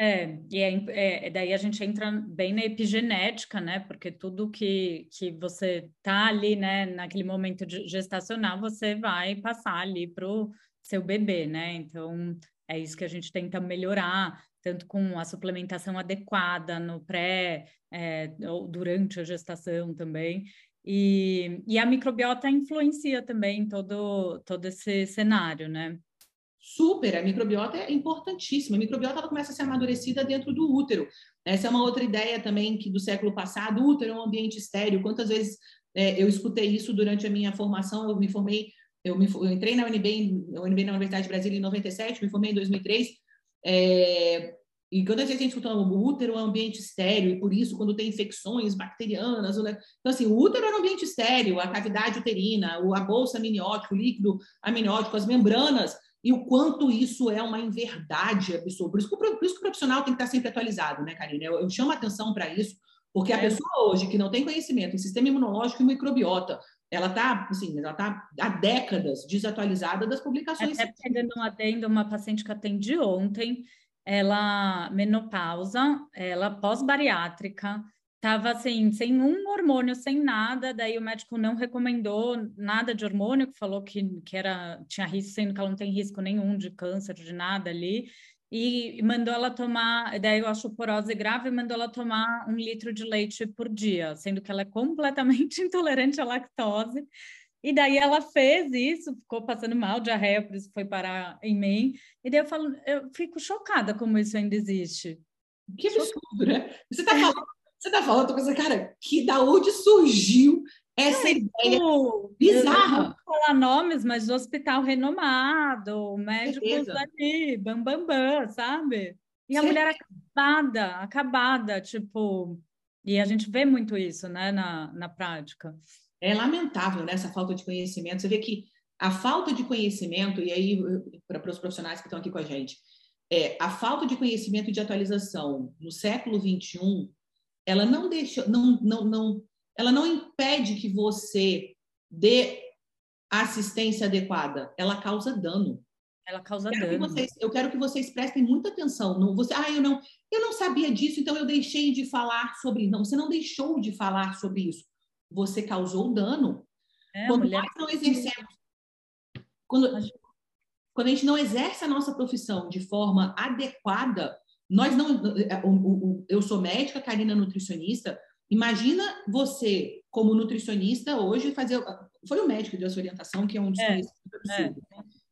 É, e é, é, daí a gente entra bem na epigenética, né? Porque tudo que, que você tá ali, né, naquele momento gestacional, você vai passar ali pro seu bebê, né? Então, é isso que a gente tenta melhorar, tanto com a suplementação adequada no pré, é, ou durante a gestação também. E, e a microbiota influencia também todo, todo esse cenário, né? Super, a microbiota é importantíssima. A microbiota ela começa a ser amadurecida dentro do útero. Essa é uma outra ideia também que do século passado, o útero é um ambiente estéreo. Quantas vezes é, eu escutei isso durante a minha formação? Eu me formei, eu, me, eu entrei na UNB, UNB na Universidade de Brasília em 97, me formei em 2003. É, e quando a gente escuta o útero é um ambiente estéreo, e por isso, quando tem infecções bacterianas, então, assim, o útero é um ambiente estéreo, a cavidade uterina, a bolsa amniótica, o líquido amniótico, as membranas, e o quanto isso é uma inverdade absurda. Por isso, que, por isso que o profissional tem que estar sempre atualizado, né, Karina? Eu, eu chamo a atenção para isso, porque a é. pessoa hoje que não tem conhecimento em sistema imunológico e microbiota, ela está, assim, ela está há décadas desatualizada das publicações. Até pegando um adendo, uma paciente que atendi ontem, ela menopausa, ela pós-bariátrica, estava assim, sem um hormônio, sem nada, daí o médico não recomendou nada de hormônio, que falou que, que era, tinha risco, sendo que ela não tem risco nenhum de câncer, de nada ali, e mandou ela tomar, daí eu acho porose grave, mandou ela tomar um litro de leite por dia, sendo que ela é completamente intolerante à lactose, e daí ela fez isso, ficou passando mal, diarreia, por isso foi parar em mim. E daí eu falo, eu fico chocada como isso ainda existe. Que absurdo, né? Você está falando, você tá falando, tô pensando, cara, que da onde surgiu essa é, ideia tipo, bizarra? não vou falar nomes, mas hospital renomado, médicos ali, bam, bam, bam, sabe? E a mulher acabada, acabada, tipo... E a gente vê muito isso, né, na, na prática. É lamentável né, essa falta de conhecimento. Você vê que a falta de conhecimento, e aí para os profissionais que estão aqui com a gente, é, a falta de conhecimento e de atualização no século XXI, ela não deixa, não, não, não, ela não impede que você dê assistência adequada, ela causa dano. Ela causa dano. Vocês, eu quero que vocês prestem muita atenção. Não, você, ah, eu não, eu não sabia disso, então eu deixei de falar sobre. Não, você não deixou de falar sobre isso você causou dano. É, quando mulher... nós não exercemos, quando, quando a gente não exerce a nossa profissão de forma adequada, nós não. É, eu sou médica, Karina nutricionista. Imagina você, como nutricionista, hoje fazer. Foi o médico deu essa orientação, que é um dos é, é.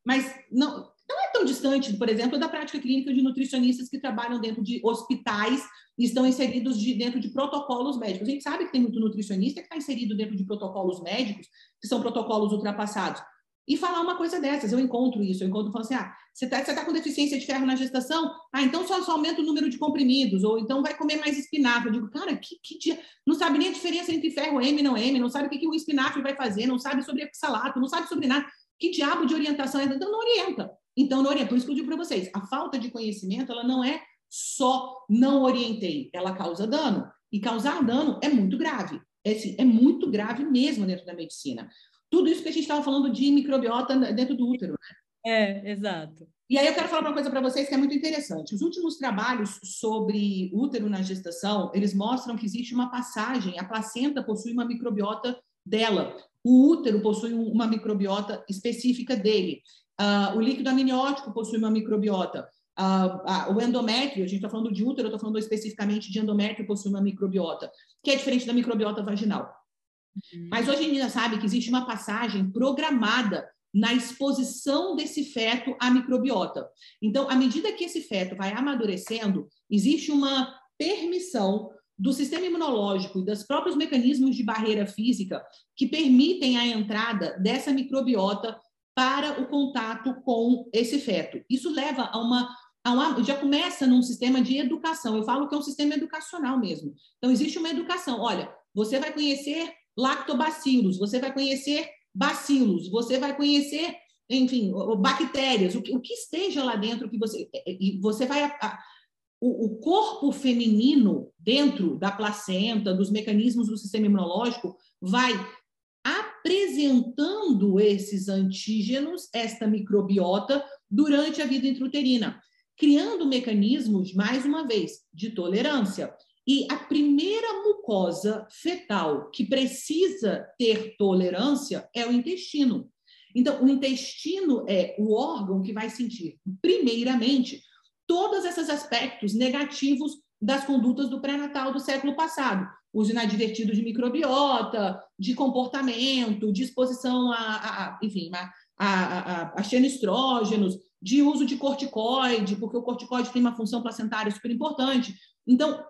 Mas não, não é tão distante, por exemplo, da prática clínica de nutricionistas que trabalham dentro de hospitais e estão inseridos de, dentro de protocolos médicos. A gente sabe que tem muito nutricionista que está inserido dentro de protocolos médicos, que são protocolos ultrapassados. E falar uma coisa dessas, eu encontro isso, eu encontro falando assim, ah, você está tá com deficiência de ferro na gestação? Ah, então só, só, aumenta o número de comprimidos, ou então vai comer mais espinafre. Eu digo, cara, que, que dia... não sabe nem a diferença entre ferro M e não M, não sabe o que, que o espinafre vai fazer, não sabe sobre oxalato, não sabe sobre nada. Que diabo de orientação é? Então não orienta. Então não orienta. Por isso que eu digo para vocês, a falta de conhecimento, ela não é só não orientei, ela causa dano. E causar dano é muito grave. É, assim, é muito grave mesmo dentro da medicina. Tudo isso que a gente estava falando de microbiota dentro do útero. Né? É, exato. E aí eu quero falar uma coisa para vocês que é muito interessante. Os últimos trabalhos sobre útero na gestação, eles mostram que existe uma passagem, a placenta possui uma microbiota dela, o útero possui uma microbiota específica dele, uh, o líquido amniótico possui uma microbiota, Uh, uh, o endométrio, a gente está falando de útero, eu estou falando especificamente de endométrio possui uma microbiota, que é diferente da microbiota vaginal. Mas hoje em dia sabe que existe uma passagem programada na exposição desse feto à microbiota. Então, à medida que esse feto vai amadurecendo, existe uma permissão do sistema imunológico e dos próprios mecanismos de barreira física que permitem a entrada dessa microbiota para o contato com esse feto. Isso leva a uma já começa num sistema de educação. Eu falo que é um sistema educacional mesmo. Então, existe uma educação. Olha, você vai conhecer lactobacilos, você vai conhecer bacilos, você vai conhecer, enfim, bactérias, o que, o que esteja lá dentro que você. E você vai. A, o, o corpo feminino, dentro da placenta, dos mecanismos do sistema imunológico, vai apresentando esses antígenos, esta microbiota, durante a vida intrauterina criando mecanismos, mais uma vez, de tolerância. E a primeira mucosa fetal que precisa ter tolerância é o intestino. Então, o intestino é o órgão que vai sentir, primeiramente, todos esses aspectos negativos das condutas do pré-natal do século passado. Uso inadvertido de microbiota, de comportamento, de exposição a, a enfim, a, a, a, a xenestrógenos, de uso de corticoide, porque o corticoide tem uma função placentária super importante. Então,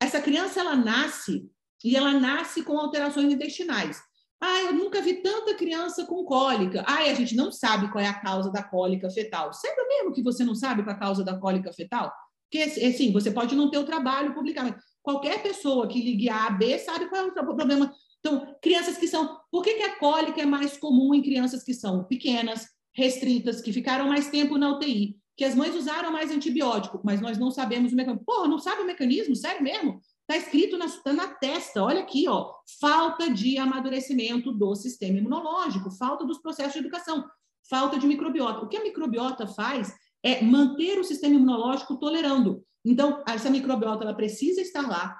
essa criança ela nasce e ela nasce com alterações intestinais. Ah, eu nunca vi tanta criança com cólica. Ah, a gente não sabe qual é a causa da cólica fetal. Sério mesmo que você não sabe qual é a causa da cólica fetal? Porque, assim, você pode não ter o trabalho publicamente. Qualquer pessoa que ligue A a B sabe qual é o problema. Então, crianças que são... Por que, que a cólica é mais comum em crianças que são pequenas, restritas, que ficaram mais tempo na UTI? Que as mães usaram mais antibiótico, mas nós não sabemos o mecanismo. Porra, não sabe o mecanismo? Sério mesmo? Está escrito na, tá na testa, olha aqui, ó, falta de amadurecimento do sistema imunológico, falta dos processos de educação, falta de microbiota. O que a microbiota faz é manter o sistema imunológico tolerando. Então, essa microbiota ela precisa estar lá.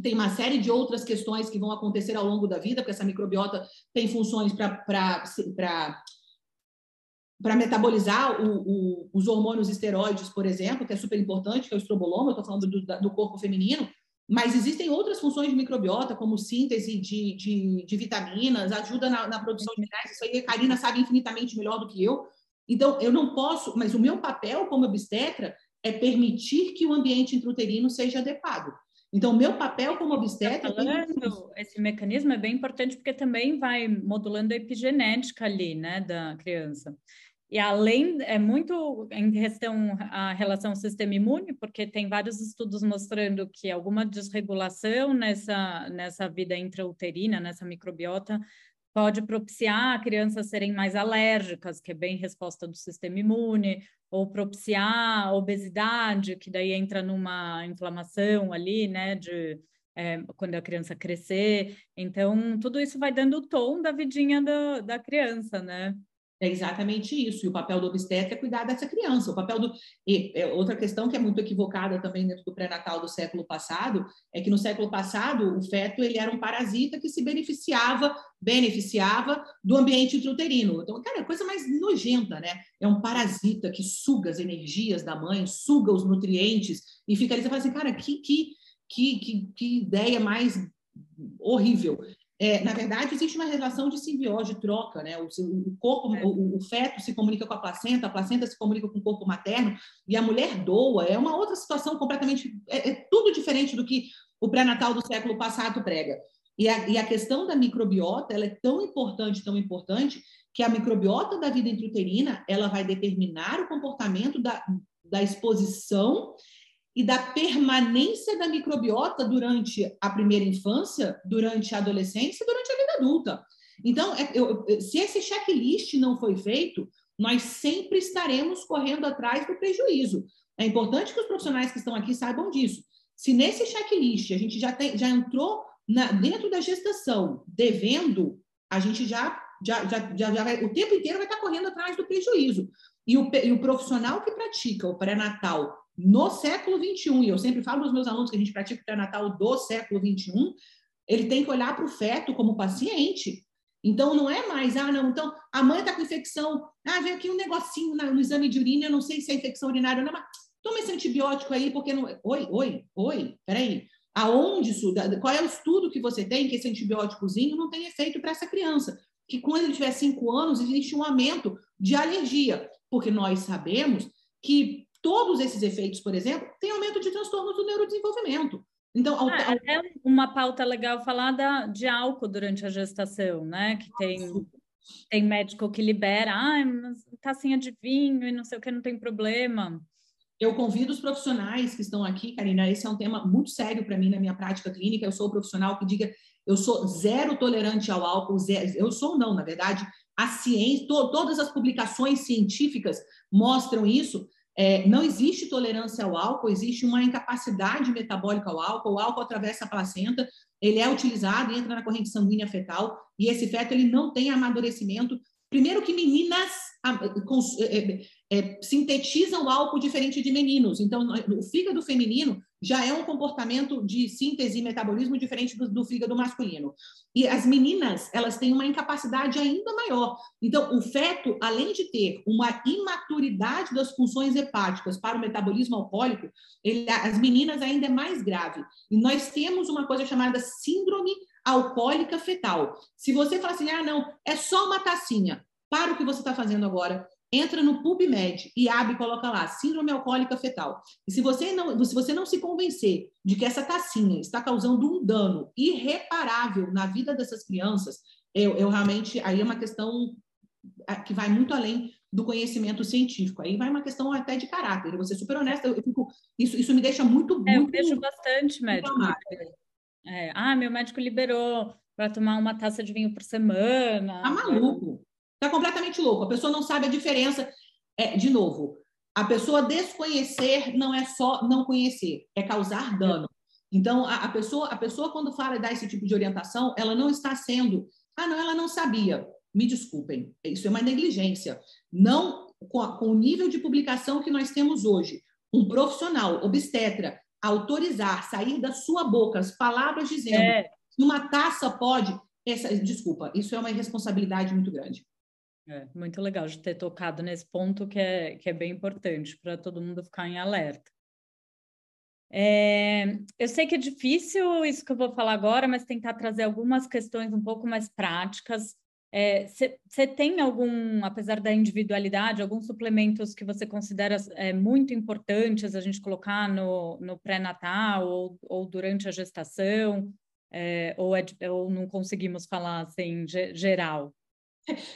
Tem uma série de outras questões que vão acontecer ao longo da vida, porque essa microbiota tem funções para para metabolizar o, o, os hormônios esteroides, por exemplo, que é super importante, que é o estroboloma, estou falando do, do corpo feminino, mas existem outras funções de microbiota, como síntese de, de, de vitaminas, ajuda na, na, produção de minerais. Isso aí a Karina sabe infinitamente melhor do que eu. Então, eu não posso, mas o meu papel como obstetra é permitir que o ambiente intrauterino seja adequado. Então, meu papel como obstetra. Tá falando, esse mecanismo é bem importante porque também vai modulando a epigenética ali, né, da criança. E além, é muito em questão a relação ao sistema imune, porque tem vários estudos mostrando que alguma desregulação nessa, nessa vida intrauterina, nessa microbiota, pode propiciar crianças serem mais alérgicas, que é bem resposta do sistema imune, ou propiciar obesidade, que daí entra numa inflamação ali, né, de é, quando a criança crescer. Então, tudo isso vai dando o tom da vidinha do, da criança, né? É exatamente isso. E o papel do obstetra é cuidar dessa criança. O papel do. E, é, outra questão que é muito equivocada também dentro do pré-natal do século passado é que no século passado o feto ele era um parasita que se beneficiava, beneficiava do ambiente intrauterino. Então, cara, é coisa mais nojenta, né? É um parasita que suga as energias da mãe, suga os nutrientes e fica ali. Você fala assim, cara, que, que, que, que, que ideia mais horrível. É, na verdade, existe uma relação de simbiose, de troca, né? O, o corpo, é. o, o, feto se comunica com a placenta, a placenta se comunica com o corpo materno e a mulher doa. É uma outra situação completamente, é, é tudo diferente do que o pré-natal do século passado prega. E a, e a, questão da microbiota, ela é tão importante, tão importante, que a microbiota da vida intrauterina, ela vai determinar o comportamento da, da exposição e da permanência da microbiota durante a primeira infância, durante a adolescência e durante a vida adulta. Então, é, eu, se esse checklist não foi feito, nós sempre estaremos correndo atrás do prejuízo. É importante que os profissionais que estão aqui saibam disso. Se nesse checklist a gente já, tem, já entrou na, dentro da gestação devendo, a gente já, já, já, já, já vai, o tempo inteiro vai estar correndo atrás do prejuízo. E o, e o profissional que pratica o pré-natal no século 21, e eu sempre falo para os meus alunos que a gente pratica o pré-natal do século 21, ele tem que olhar para o feto como paciente. Então, não é mais, ah, não, então a mãe está com infecção, ah, vem aqui um negocinho no exame de urina, eu não sei se é infecção urinária ou não, mas toma esse antibiótico aí, porque não. Oi, oi, oi, peraí. Aonde isso? Qual é o estudo que você tem que esse antibióticozinho não tem efeito para essa criança? Que quando ele tiver cinco anos, existe um aumento de alergia, porque nós sabemos que todos esses efeitos, por exemplo, têm aumento de transtornos do neurodesenvolvimento. Então, ah, é uma pauta legal falar da, de álcool durante a gestação, né? Que tem, tem médico que libera, ah, mas tacinha de vinho e não sei o que, não tem problema. Eu convido os profissionais que estão aqui, Karina, esse é um tema muito sério para mim na minha prática clínica. Eu sou o profissional que diga, eu sou zero tolerante ao álcool, zero, eu sou não, na verdade, a ciência, to, todas as publicações científicas mostram isso. É, não existe tolerância ao álcool, existe uma incapacidade metabólica ao álcool. O álcool atravessa a placenta, ele é utilizado, entra na corrente sanguínea fetal, e esse feto ele não tem amadurecimento Primeiro que meninas sintetizam o álcool diferente de meninos. Então, o fígado feminino já é um comportamento de síntese e metabolismo diferente do, do, fígado masculino. E as meninas, elas têm uma incapacidade ainda maior. Então, o feto, além de ter uma imaturidade das funções hepáticas para o metabolismo alcoólico, ele, as meninas ainda é mais grave. E nós temos uma coisa chamada síndrome alcoólica fetal. Se você falar assim, ah, não, é só uma tacinha, para o que você está fazendo agora, entra no PubMed e abre e coloca lá, síndrome alcoólica fetal. E se você não, se você não se convencer de que essa tacinha está causando um dano irreparável na vida dessas crianças, eu, eu realmente, aí é uma questão que vai muito além do conhecimento científico. Aí vai uma questão até de caráter. Eu vou ser super honesta, eu fico, isso, isso me deixa muito, é, muito... Eu vejo bastante médico. É, ah, meu médico liberou para tomar uma taça de vinho por semana. Tá maluco. Está completamente louco. A pessoa não sabe a diferença. É, de novo, a pessoa desconhecer não é só não conhecer, é causar dano. Então, a, a, pessoa, a pessoa, quando fala e dá esse tipo de orientação, ela não está sendo. Ah, não, ela não sabia. Me desculpem, isso é uma negligência. Não com, a, com o nível de publicação que nós temos hoje. Um profissional obstetra autorizar sair da sua boca as palavras dizendo é. que uma taça pode. Essa, desculpa, isso é uma irresponsabilidade muito grande. É, muito legal de ter tocado nesse ponto que é, que é bem importante para todo mundo ficar em alerta. É, eu sei que é difícil isso que eu vou falar agora, mas tentar trazer algumas questões um pouco mais práticas. Você é, tem algum, apesar da individualidade, alguns suplementos que você considera é, muito importantes a gente colocar no, no pré-natal ou, ou, durante a gestação? É, ou, é, ou não conseguimos falar assim, geral?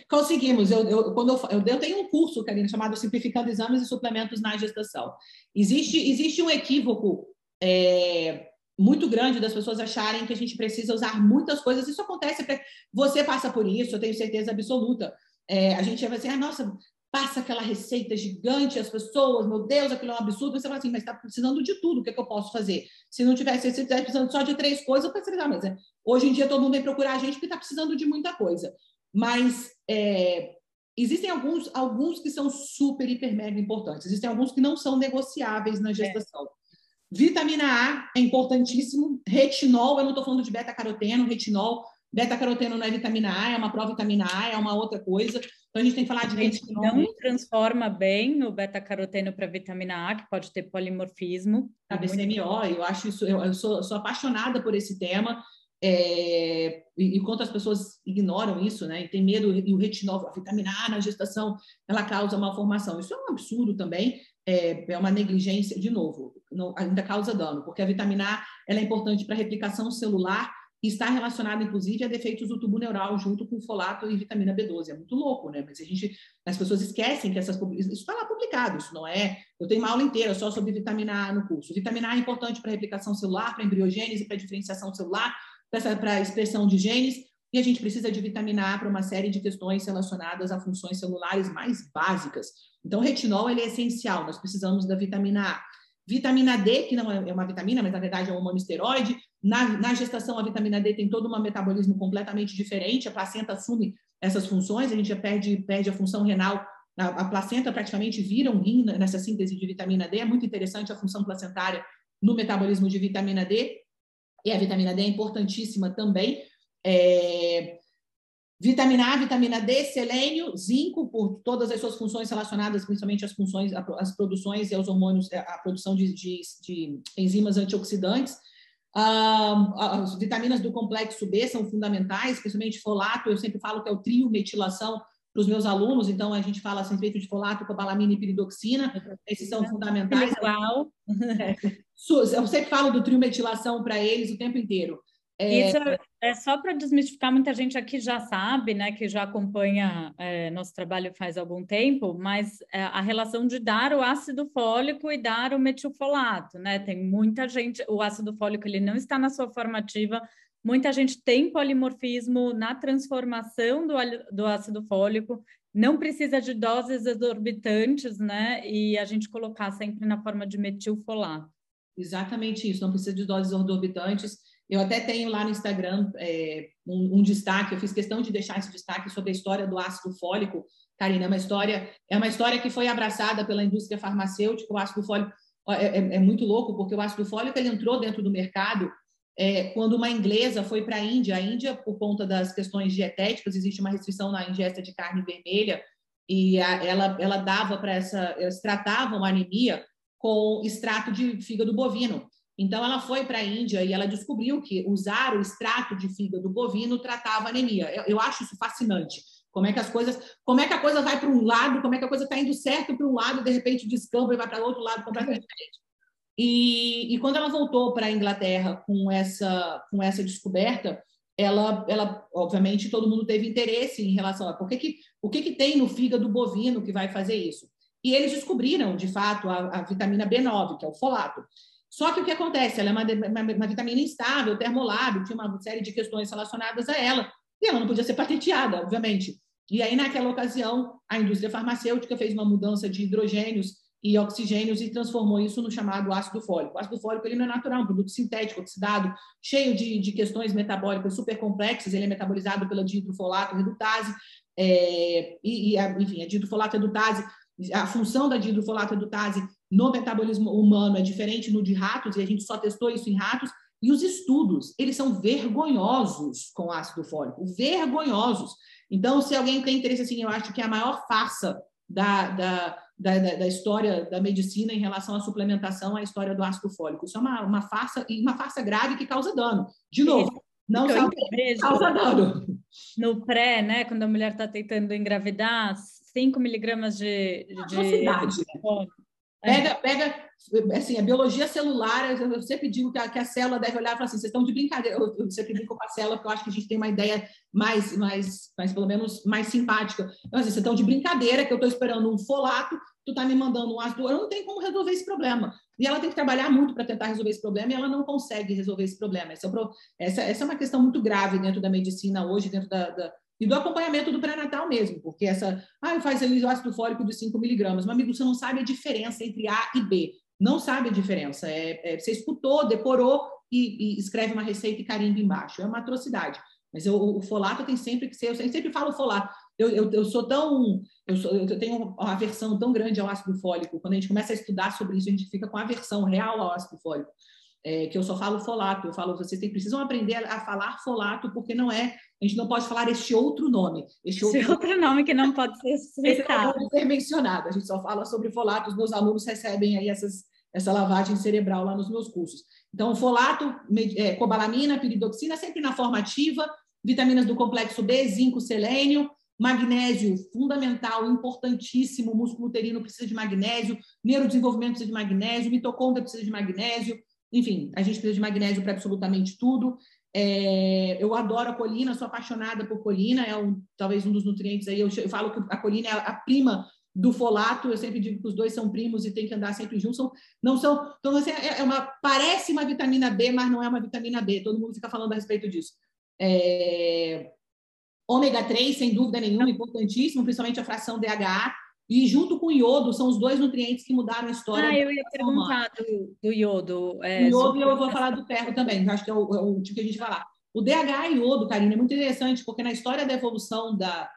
Conseguimos. Eu, eu, quando eu, eu, tenho um curso, Karina, chamado Simplificando Exames e Suplementos na Gestação. Existe, existe um equívoco é, muito grande das pessoas acharem que a gente precisa usar muitas coisas. Isso acontece, você passa por isso, eu tenho certeza absoluta. É, a gente vai assim, ah, nossa, passa aquela receita gigante, as pessoas, meu Deus, aquilo é um absurdo. Você fala assim, mas está precisando de tudo, o que, é que eu posso fazer? Se não tivesse, se estivesse precisando só de três coisas, eu pensaria, ah, mas é, hoje em dia todo mundo vem procurar a gente porque está precisando de muita coisa. Mas é, existem alguns, alguns que são super, hiper, mega importantes. Existem alguns que não são negociáveis na gestação. É. Vitamina A é importantíssimo. Retinol, eu não estou falando de beta-caroteno, retinol. Beta-caroteno não é vitamina A, é uma provitamina A, é uma outra coisa. Então a gente tem que falar de retinol. Não transforma bem o beta-caroteno para vitamina A, que pode ter polimorfismo. A BCMO, eu acho isso, eu, eu sou, sou apaixonada por esse tema. É, e, e pessoas ignoram isso, né? E tem medo, e o retinol, a vitamina A na gestação, ela causa malformação. Isso é um absurdo também, é, é uma negligência, de novo, não, ainda causa dano, porque a vitamina A ela é importante para a replicação celular e está relacionada, inclusive, a defeitos do tubo neural junto com folato e vitamina B12. É muito louco, né? Mas a gente, as pessoas esquecem que essas isso está lá publicado, isso não é. Eu tenho uma aula inteira só sobre vitamina A no curso. Vitamina A é importante para a replicação celular, para a embriogênese, para a diferenciação celular, para a expressão de genes, e a gente precisa de vitamina A para uma série de questões relacionadas a funções celulares mais básicas. Então, retinol ele é essencial, nós precisamos da vitamina A. Vitamina D, que não é uma vitamina, mas na verdade é um hormonesteroide. Na, na gestação, a vitamina D tem todo um metabolismo completamente diferente, a placenta assume essas funções, a gente já perde, perde a função renal, a placenta praticamente vira um rim nessa síntese de vitamina D. É muito interessante a função placentária no metabolismo de vitamina D. E a vitamina D é importantíssima também. É... Vitamina A, vitamina D, selênio, zinco, por todas as suas funções relacionadas, principalmente às funções, às produções e aos hormônios, a produção de, de, de enzimas antioxidantes. Ah, as vitaminas do complexo B são fundamentais, principalmente folato. Eu sempre falo que é o trio metilação para os meus alunos, então a gente fala a respeito de folato, cobalamina e piridoxina, esses são fundamentais. Igual. É, eu sempre falo do trio metilação para eles o tempo inteiro. É... Isso é só para desmistificar, muita gente aqui já sabe, né, que já acompanha é, nosso trabalho faz algum tempo, mas é, a relação de dar o ácido fólico e dar o metilfolato, né? Tem muita gente, o ácido fólico ele não está na sua formativa, muita gente tem polimorfismo na transformação do, do ácido fólico, não precisa de doses exorbitantes, né? E a gente colocar sempre na forma de metilfolato. Exatamente isso, não precisa de doses exorbitantes Eu até tenho lá no Instagram é, um, um, destaque, eu fiz questão de deixar esse destaque sobre a história do ácido fólico. Karina, é uma história, é uma história que foi abraçada pela indústria farmacêutica. O ácido fólico é, é, é muito louco, porque o ácido fólico ele entrou dentro do mercado é, quando uma inglesa foi para a Índia. A Índia, por conta das questões dietéticas, existe uma restrição na ingesta de carne vermelha e a, ela, ela dava para essa, eles tratavam anemia com extrato de fígado bovino. Então, ela foi para a Índia e ela descobriu que usar o extrato de fígado bovino tratava anemia. Eu, eu, acho isso fascinante. Como é que as coisas, como é que a coisa vai para um lado, como é que a coisa está indo certo para um lado de repente descamba e vai para outro lado completamente diferente. E, e quando ela voltou para a Inglaterra com essa, com essa descoberta, ela, ela, obviamente, todo mundo teve interesse em relação a por que que, o que, que tem no fígado bovino que vai fazer isso. E eles descobriram, de fato, a, a vitamina B9, que é o folato. Só que o que acontece? Ela é uma, uma, uma, vitamina instável, termolábil, tinha uma série de questões relacionadas a ela, e ela não podia ser patenteada, obviamente. E aí, naquela ocasião, a indústria farmacêutica fez uma mudança de hidrogênios e oxigênios e transformou isso no chamado ácido fólico. O ácido fólico ele não é natural, é um produto sintético, oxidado, cheio de, de questões metabólicas super complexas, ele é metabolizado pela dihidrofolato redutase, é, e, e, enfim, a dihidrofolato redutase a função da dihidrofolato redutase no metabolismo humano é diferente no de ratos, e a gente só testou isso em ratos, e os estudos, eles são vergonhosos com ácido fólico, vergonhosos. Então, se alguém tem interesse, assim, eu acho que é a maior farsa da, da, da, da, história da medicina em relação à suplementação, a história do ácido fólico. Isso é uma, uma farsa, e uma farsa grave que causa dano. De novo, não sabe, causa dano. No pré, né, quando a mulher está tentando engravidar, 5 miligramas de, de... Velocidade? Pega, pega, assim, a biologia celular, eu sempre digo que a, que a célula deve olhar e falar assim, vocês estão de brincadeira, eu, eu sempre brinco com a célula, porque eu acho que a gente tem uma ideia mais, mais, mais pelo menos, mais simpática. Então, assim, vocês estão de brincadeira, que eu estou esperando um folato, tu está me mandando um ácido, eu não tenho como resolver esse problema. E ela tem que trabalhar muito para tentar resolver esse problema, e ela não consegue resolver esse problema. Essa é, essa, essa é uma questão muito grave dentro da medicina hoje, dentro da, da e do acompanhamento do pré-natal mesmo, porque essa, ah, faz ali o ácido fólico de 5 miligramas. Meu amigo, você não sabe a diferença entre A e B. Não sabe a diferença. É, é você escutou, decorou e, e, escreve uma receita e carimba embaixo. É uma atrocidade. Mas eu, o folato tem sempre que ser, eu sempre falo folato. Eu, eu, eu sou tão, eu, sou, eu tenho uma aversão tão grande ao ácido fólico. Quando a gente começa a estudar sobre isso, a gente fica com aversão real ao ácido fólico. É, que eu só falo folato. Eu falo, vocês tem, precisam aprender a falar folato, porque não é a gente não pode falar este outro nome. Este outro, Esse outro nome que não pode ser citado. Não pode ser mencionado. A gente só fala sobre folato, os meus alunos recebem aí essas, essa lavagem cerebral lá nos meus cursos. Então, folato, é, cobalamina, piridoxina, sempre na forma ativa, vitaminas do complexo B, zinco, selênio, magnésio, fundamental, importantíssimo, o músculo uterino precisa de magnésio, neurodesenvolvimento precisa de magnésio, mitocôndria precisa de magnésio, enfim, a gente precisa de magnésio para absolutamente tudo. É, eu adoro a colina, sou apaixonada por colina, é um, talvez um dos nutrientes aí. Eu, eu, falo que a colina é a prima do folato, eu sempre digo que os dois são primos e tem que andar sempre juntos. Não são, então assim, é, é uma parece uma vitamina B, mas não é uma vitamina B. Todo mundo fica falando a respeito disso. É, ômega 3, sem dúvida nenhuma, importantíssimo, principalmente a fração DHA. E junto com o iodo, são os dois nutrientes que mudaram a história. Ah, eu ia perguntar do, do, iodo. É, o iodo e eu vou falar do ferro também, acho que é o, é o tipo que a gente vai falar. O DHA e iodo, Karina, é muito interessante, porque na história da evolução da,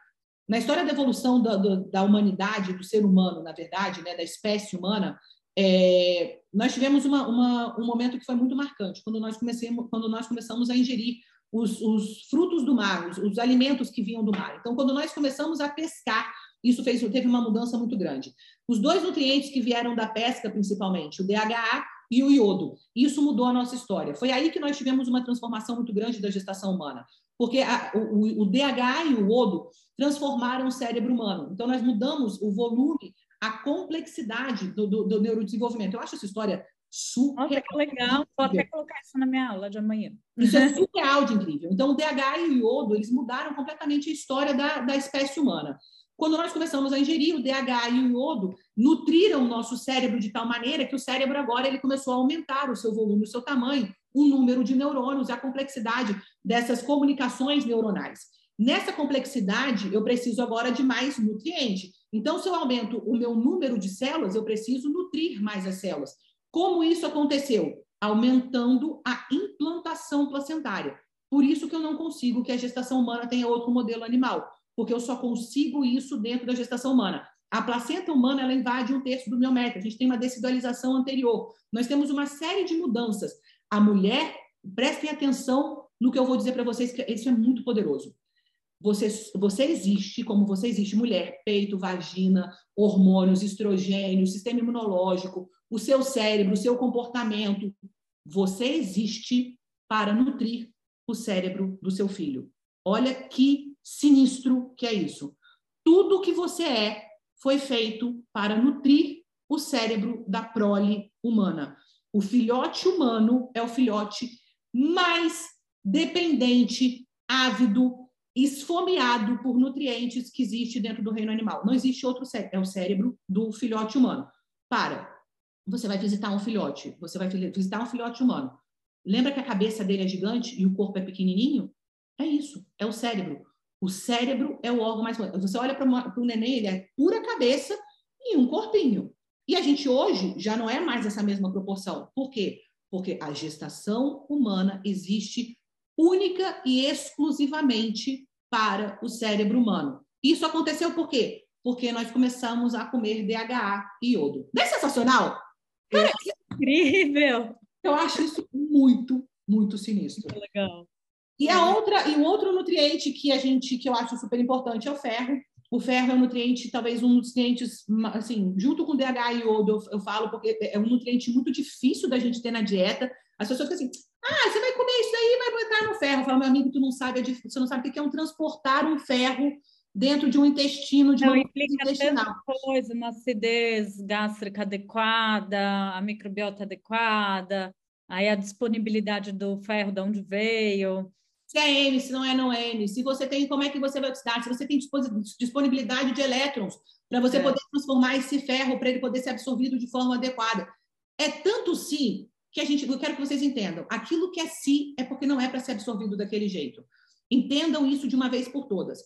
na história da evolução da, da, humanidade, do ser humano, na verdade, né, da espécie humana, é, nós tivemos uma, uma, um momento que foi muito marcante, quando nós, comecemos, quando nós começamos a ingerir os, os frutos do mar, os, os alimentos que vinham do mar. Então, quando nós começamos a pescar isso fez, teve uma mudança muito grande. Os dois nutrientes que vieram da pesca, principalmente, o DHA e o iodo. Isso mudou a nossa história. Foi aí que nós tivemos uma transformação muito grande da gestação humana, porque a, o, o, DHA e o iodo transformaram o cérebro humano. Então, nós mudamos o volume, a complexidade do, do, do neurodesenvolvimento. Eu acho essa história super Nossa, que legal. Vou até colocar isso na minha aula de amanhã. Isso é surreal de incrível. Então, o DHA e o iodo, eles mudaram completamente a história da, da espécie humana. Quando nós começamos a ingerir o DH e o iodo, nutriram o nosso cérebro de tal maneira que o cérebro agora ele começou a aumentar o seu volume, o seu tamanho, o número de neurônios, a complexidade dessas comunicações neuronais. Nessa complexidade, eu preciso agora de mais nutriente. Então, se eu aumento o meu número de células, eu preciso nutrir mais as células. Como isso aconteceu? Aumentando a implantação placentária. Por isso que eu não consigo que a gestação humana tenha outro modelo animal, porque eu só consigo isso dentro da gestação humana. A placenta humana ela invade um terço do miométrio. A gente tem uma decidualização anterior. Nós temos uma série de mudanças. A mulher, prestem atenção no que eu vou dizer para vocês, que isso é muito poderoso. Você, você existe, como você existe, mulher, peito, vagina, hormônios, estrogênio, sistema imunológico, o seu cérebro, o seu comportamento. Você existe para nutrir o cérebro do seu filho. Olha que sinistro que é isso. Tudo que você é foi feito para nutrir o cérebro da prole humana. O filhote humano é o filhote mais dependente, ávido, esfomeado por nutrientes que existe dentro do reino animal. Não existe outro cérebro, é o cérebro do filhote humano. Para, você vai visitar um filhote, você vai visitar um filhote humano. Lembra que a cabeça dele é gigante e o corpo é pequenininho? É isso, é o cérebro. O cérebro é o órgão mais. Você olha para o neném, ele é pura cabeça e um corpinho. E a gente hoje já não é mais essa mesma proporção. Por quê? Porque a gestação humana existe única e exclusivamente para o cérebro humano. Isso aconteceu por quê? Porque nós começamos a comer DHA e iodo. Não é sensacional? Cara, é incrível! Eu acho isso muito, muito sinistro. Muito legal. E a outra, e um outro nutriente que a gente que eu acho super importante é o ferro. O ferro é um nutriente, talvez um dos nutrientes, assim, junto com DHA e iodo, eu, eu falo, porque é um nutriente muito difícil da gente ter na dieta. As pessoas ficam assim, ah, você vai comer isso daí, vai botar no ferro. Eu falo, meu amigo, tu não sabe, é você não sabe o que é um transportar um ferro dentro de um intestino, de uma implica intestinal. coisa, uma acidez gástrica adequada, a microbiota adequada, aí a disponibilidade do ferro, de onde veio, se é N, se não é não é N, se você tem, como é que você vai oxidar, se você tem disponibilidade de elétrons para você é. poder transformar esse ferro para ele poder ser absorvido de forma adequada. É tanto sim que a gente, eu quero que vocês entendam, aquilo que é si é porque não é para ser absorvido daquele jeito. Entendam isso de uma vez por todas.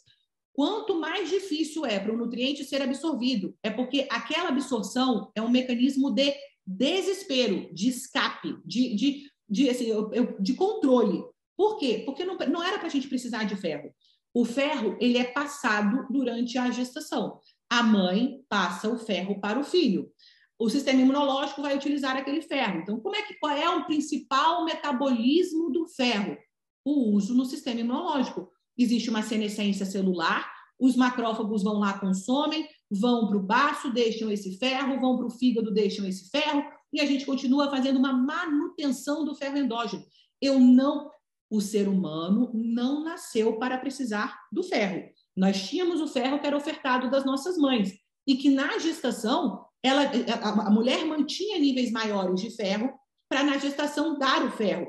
Quanto mais difícil é para o nutriente ser absorvido, é porque aquela absorção é um mecanismo de desespero, de escape, de, de, de, assim, de controle. Por quê? Porque não, não era para a gente precisar de ferro. O ferro ele é passado durante a gestação. A mãe passa o ferro para o filho. O sistema imunológico vai utilizar aquele ferro. Então, como é que qual é o principal metabolismo do ferro? O uso no sistema imunológico. Existe uma senescência celular, os macrófagos vão lá, consomem, vão para o baço, deixam esse ferro, vão para o fígado, deixam esse ferro, e a gente continua fazendo uma manutenção do ferro endógeno. Eu não o ser humano não nasceu para precisar do ferro. Nós tínhamos o ferro que era ofertado das nossas mães e que na gestação ela, a, mulher mantinha níveis maiores de ferro para na gestação dar o ferro.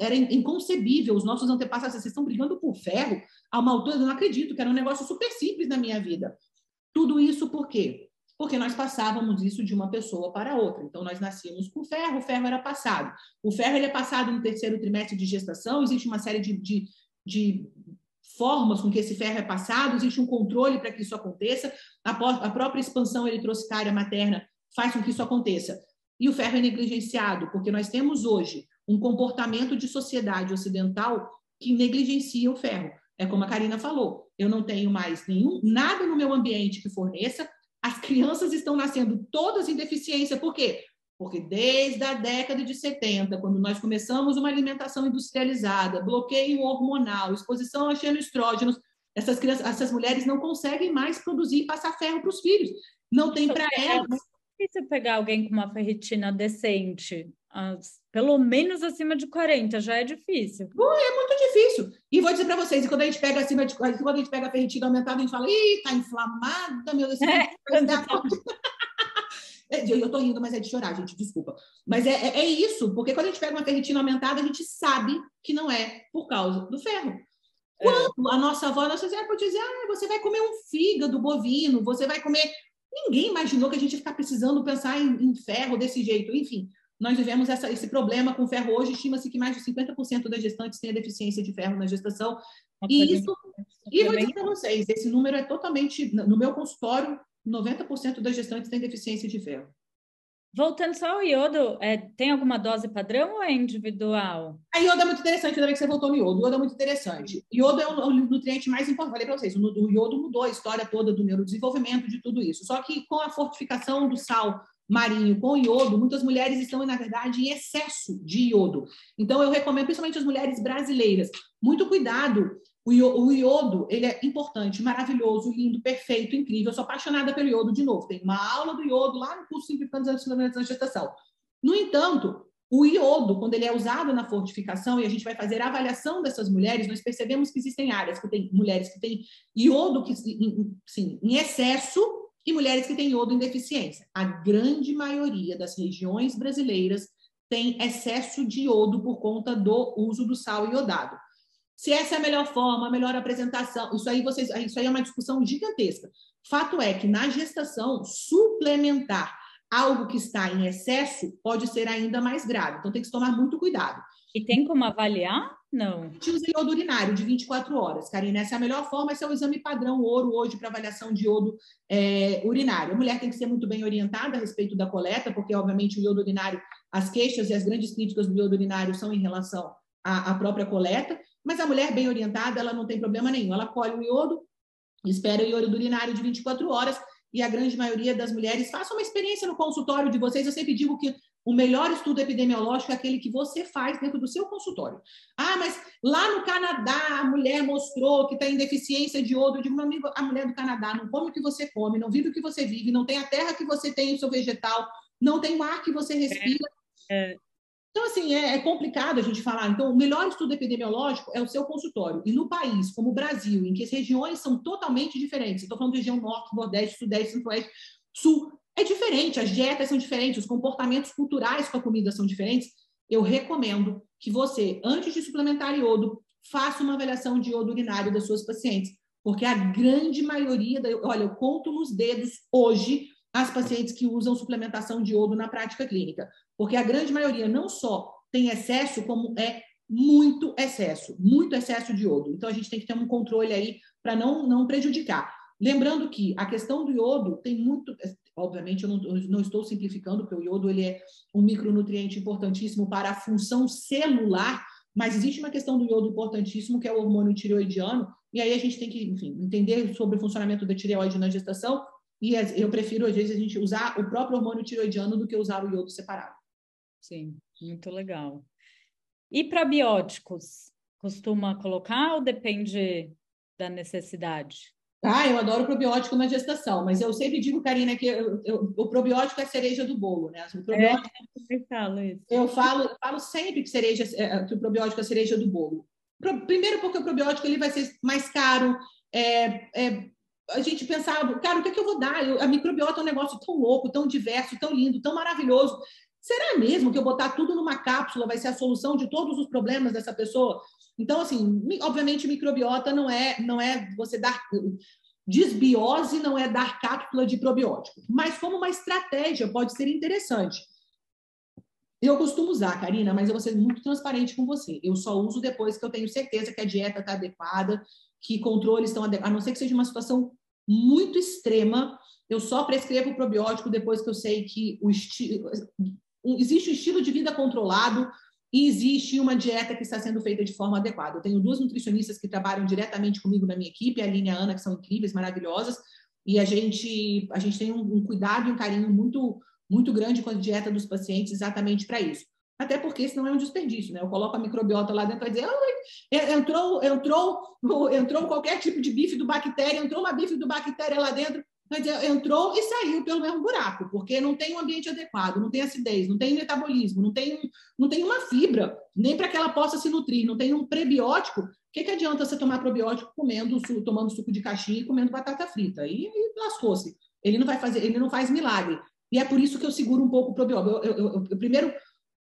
Era inconcebível. Os nossos antepassados, vocês estão brigando por ferro a uma altura, eu não acredito, que era um negócio super simples na minha vida. Tudo isso por quê? Porque nós passávamos isso de uma pessoa para outra. Então, nós nascíamos com ferro, o ferro era passado. O ferro ele é passado no terceiro trimestre de gestação, existe uma série de, de, de formas com que esse ferro é passado, existe um controle para que isso aconteça, a, a própria expansão eritrocitária materna faz com que isso aconteça. E o ferro é negligenciado, porque nós temos hoje um comportamento de sociedade ocidental que negligencia o ferro. É como a Karina falou, eu não tenho mais nenhum nada no meu ambiente que forneça as crianças estão nascendo todas em deficiência. Por quê? Porque desde a década de 70, quando nós começamos uma alimentação industrializada, bloqueio hormonal, exposição a xenoestrógenos, essas crianças, essas mulheres não conseguem mais produzir e passar ferro para os filhos. Não tem para é elas. É difícil pegar alguém com uma ferritina decente as, pelo menos acima de 40, já é difícil. é muito difícil. E vou dizer para vocês, quando a gente pega acima de quando a gente pega a ferritina aumentada, a gente fala, ih, tá inflamada, meu Deus. É, é eu estou rindo, mas é de chorar, gente, desculpa. Mas é, é, é, isso, porque quando a gente pega uma ferritina aumentada, a gente sabe que não é por causa do ferro. É. Quando a nossa avó, a nossa avó pode dizer, ah, você vai comer um fígado bovino, você vai comer. Ninguém imaginou que a gente ia ficar precisando pensar em, em ferro desse jeito. Enfim, nós vivemos essa, esse problema com ferro hoje. Estima-se que mais de 50% das gestantes têm deficiência de ferro na gestação. E isso, e vou dizer para vocês, esse número é totalmente, no meu consultório, 90% das gestantes têm deficiência de ferro. Voltando só ao iodo, é, tem alguma dose padrão ou é individual? A iodo é muito interessante, ainda bem que você voltou no iodo. O iodo é muito interessante. Iodo é o, o nutriente mais importante. Falei para vocês, o, o iodo mudou a história toda do neurodesenvolvimento, de tudo isso. Só que com a fortificação do sal marinho com iodo, muitas mulheres estão, na verdade, em excesso de iodo. Então, eu recomendo, principalmente as mulheres brasileiras, muito cuidado. O iodo, ele é importante, maravilhoso, lindo, perfeito, incrível. Eu sou apaixonada pelo iodo de novo. Tem uma aula do iodo lá no curso Simplificando os Fundamentos da Gestação. No entanto, o iodo, quando ele é usado na fortificação, e a gente vai fazer a avaliação dessas mulheres, nós percebemos que existem áreas que tem mulheres que têm iodo que, sim, em excesso e mulheres que têm iodo em deficiência. A grande maioria das regiões brasileiras tem excesso de iodo por conta do uso do sal iodado. Se essa é a melhor forma, a melhor apresentação, isso aí vocês, isso aí é uma discussão gigantesca. Fato é que na gestação suplementar algo que está em excesso pode ser ainda mais grave. Então tem que tomar muito cuidado. E tem como avaliar? Não. Usa iodo urinário de 24 horas, Karina. Essa é a melhor forma, esse é o exame padrão ouro hoje para avaliação de iodo é, urinário. A mulher tem que ser muito bem orientada a respeito da coleta, porque, obviamente, o iodo urinário, as queixas e as grandes críticas do iodo urinário são em relação à, à própria coleta, mas a mulher bem orientada, ela não tem problema nenhum. Ela colhe o iodo, espera o iodo urinário de 24 horas, e a grande maioria das mulheres faça uma experiência no consultório de vocês. Eu sempre digo que o melhor estudo epidemiológico é aquele que você faz dentro do seu consultório. Ah, mas lá no Canadá a mulher mostrou que tem deficiência de iodo. Eu digo, meu amigo, a mulher do Canadá não come o que você come, não vive o que você vive, não tem a terra que você tem, o seu vegetal, não tem o ar que você respira. É, é. Então, assim, é, é, complicado a gente falar. Então, o melhor estudo epidemiológico é o seu consultório. E no país, como o Brasil, em que as regiões são totalmente diferentes, estou falando de região norte, nordeste, sudeste, centro-oeste, sul, é diferente, as dietas são diferentes, os comportamentos culturais com a comida são diferentes. Eu recomendo que você, antes de suplementar iodo, faça uma avaliação de iodo urinário das suas pacientes, porque a grande maioria, da, olha, eu conto nos dedos hoje as pacientes que usam suplementação de iodo na prática clínica, porque a grande maioria não só tem excesso, como é muito excesso, muito excesso de iodo. Então a gente tem que ter um controle aí para não, não prejudicar. Lembrando que a questão do iodo tem muito, obviamente eu não, eu não, estou simplificando, porque o iodo ele é um micronutriente importantíssimo para a função celular, mas existe uma questão do iodo importantíssimo, que é o hormônio tireoidiano, e aí a gente tem que, enfim, entender sobre o funcionamento da tireoide na gestação, e eu prefiro, às vezes, a gente usar o próprio hormônio tireoidiano do que usar o iodo separado. Sim, muito legal. E probióticos? Costuma colocar ou depende da necessidade? Ah, eu adoro probiótico na gestação, mas eu sempre digo, Karina, que eu, eu, o probiótico é a cereja do bolo, né? O probiótico, é, eu falo isso. Eu falo, falo sempre que, cereja, é, que o probiótico é a cereja do bolo. Primeiro porque o probiótico ele vai ser mais caro, é, é, a gente pensava, cara, o que, é que eu vou dar? Eu, a microbiota é um negócio tão louco, tão diverso, tão lindo, tão maravilhoso. Será mesmo que eu botar tudo numa cápsula vai ser a solução de todos os problemas dessa pessoa? Então, assim, obviamente, microbiota não é, não é você dar. Desbiose não é dar cápsula de probiótico, mas como uma estratégia pode ser interessante. Eu costumo usar, Karina, mas eu vou ser muito transparente com você. Eu só uso depois que eu tenho certeza que a dieta está adequada, que controles estão adequados, a não ser que seja uma situação muito extrema. Eu só prescrevo probiótico depois que eu sei que o estilo, existe um estilo de vida controlado, e existe uma dieta que está sendo feita de forma adequada. Eu tenho duas nutricionistas que trabalham diretamente comigo na minha equipe, a Aline e a Ana, que são incríveis, maravilhosas, e a gente, a gente tem um, um cuidado e um carinho muito, muito grande com a dieta dos pacientes exatamente para isso. Até porque senão é um desperdício, né? Eu coloco a microbiota lá dentro e dizer, entrou, entrou, entrou qualquer tipo de bife do bactéria, entrou uma bife do bactéria lá dentro, entrou e saiu pelo mesmo buraco, porque não tem um ambiente adequado, não tem acidez, não tem metabolismo, não tem, não tem uma fibra, nem para que ela possa se nutrir, não tem um prebiótico. O que, que adianta você tomar probiótico comendo, tomando suco de caixinha e comendo batata frita? E, e lascou-se. Ele não vai fazer, ele não faz milagre. E é por isso que eu seguro um pouco o probiótico. Eu, eu, eu, eu primeiro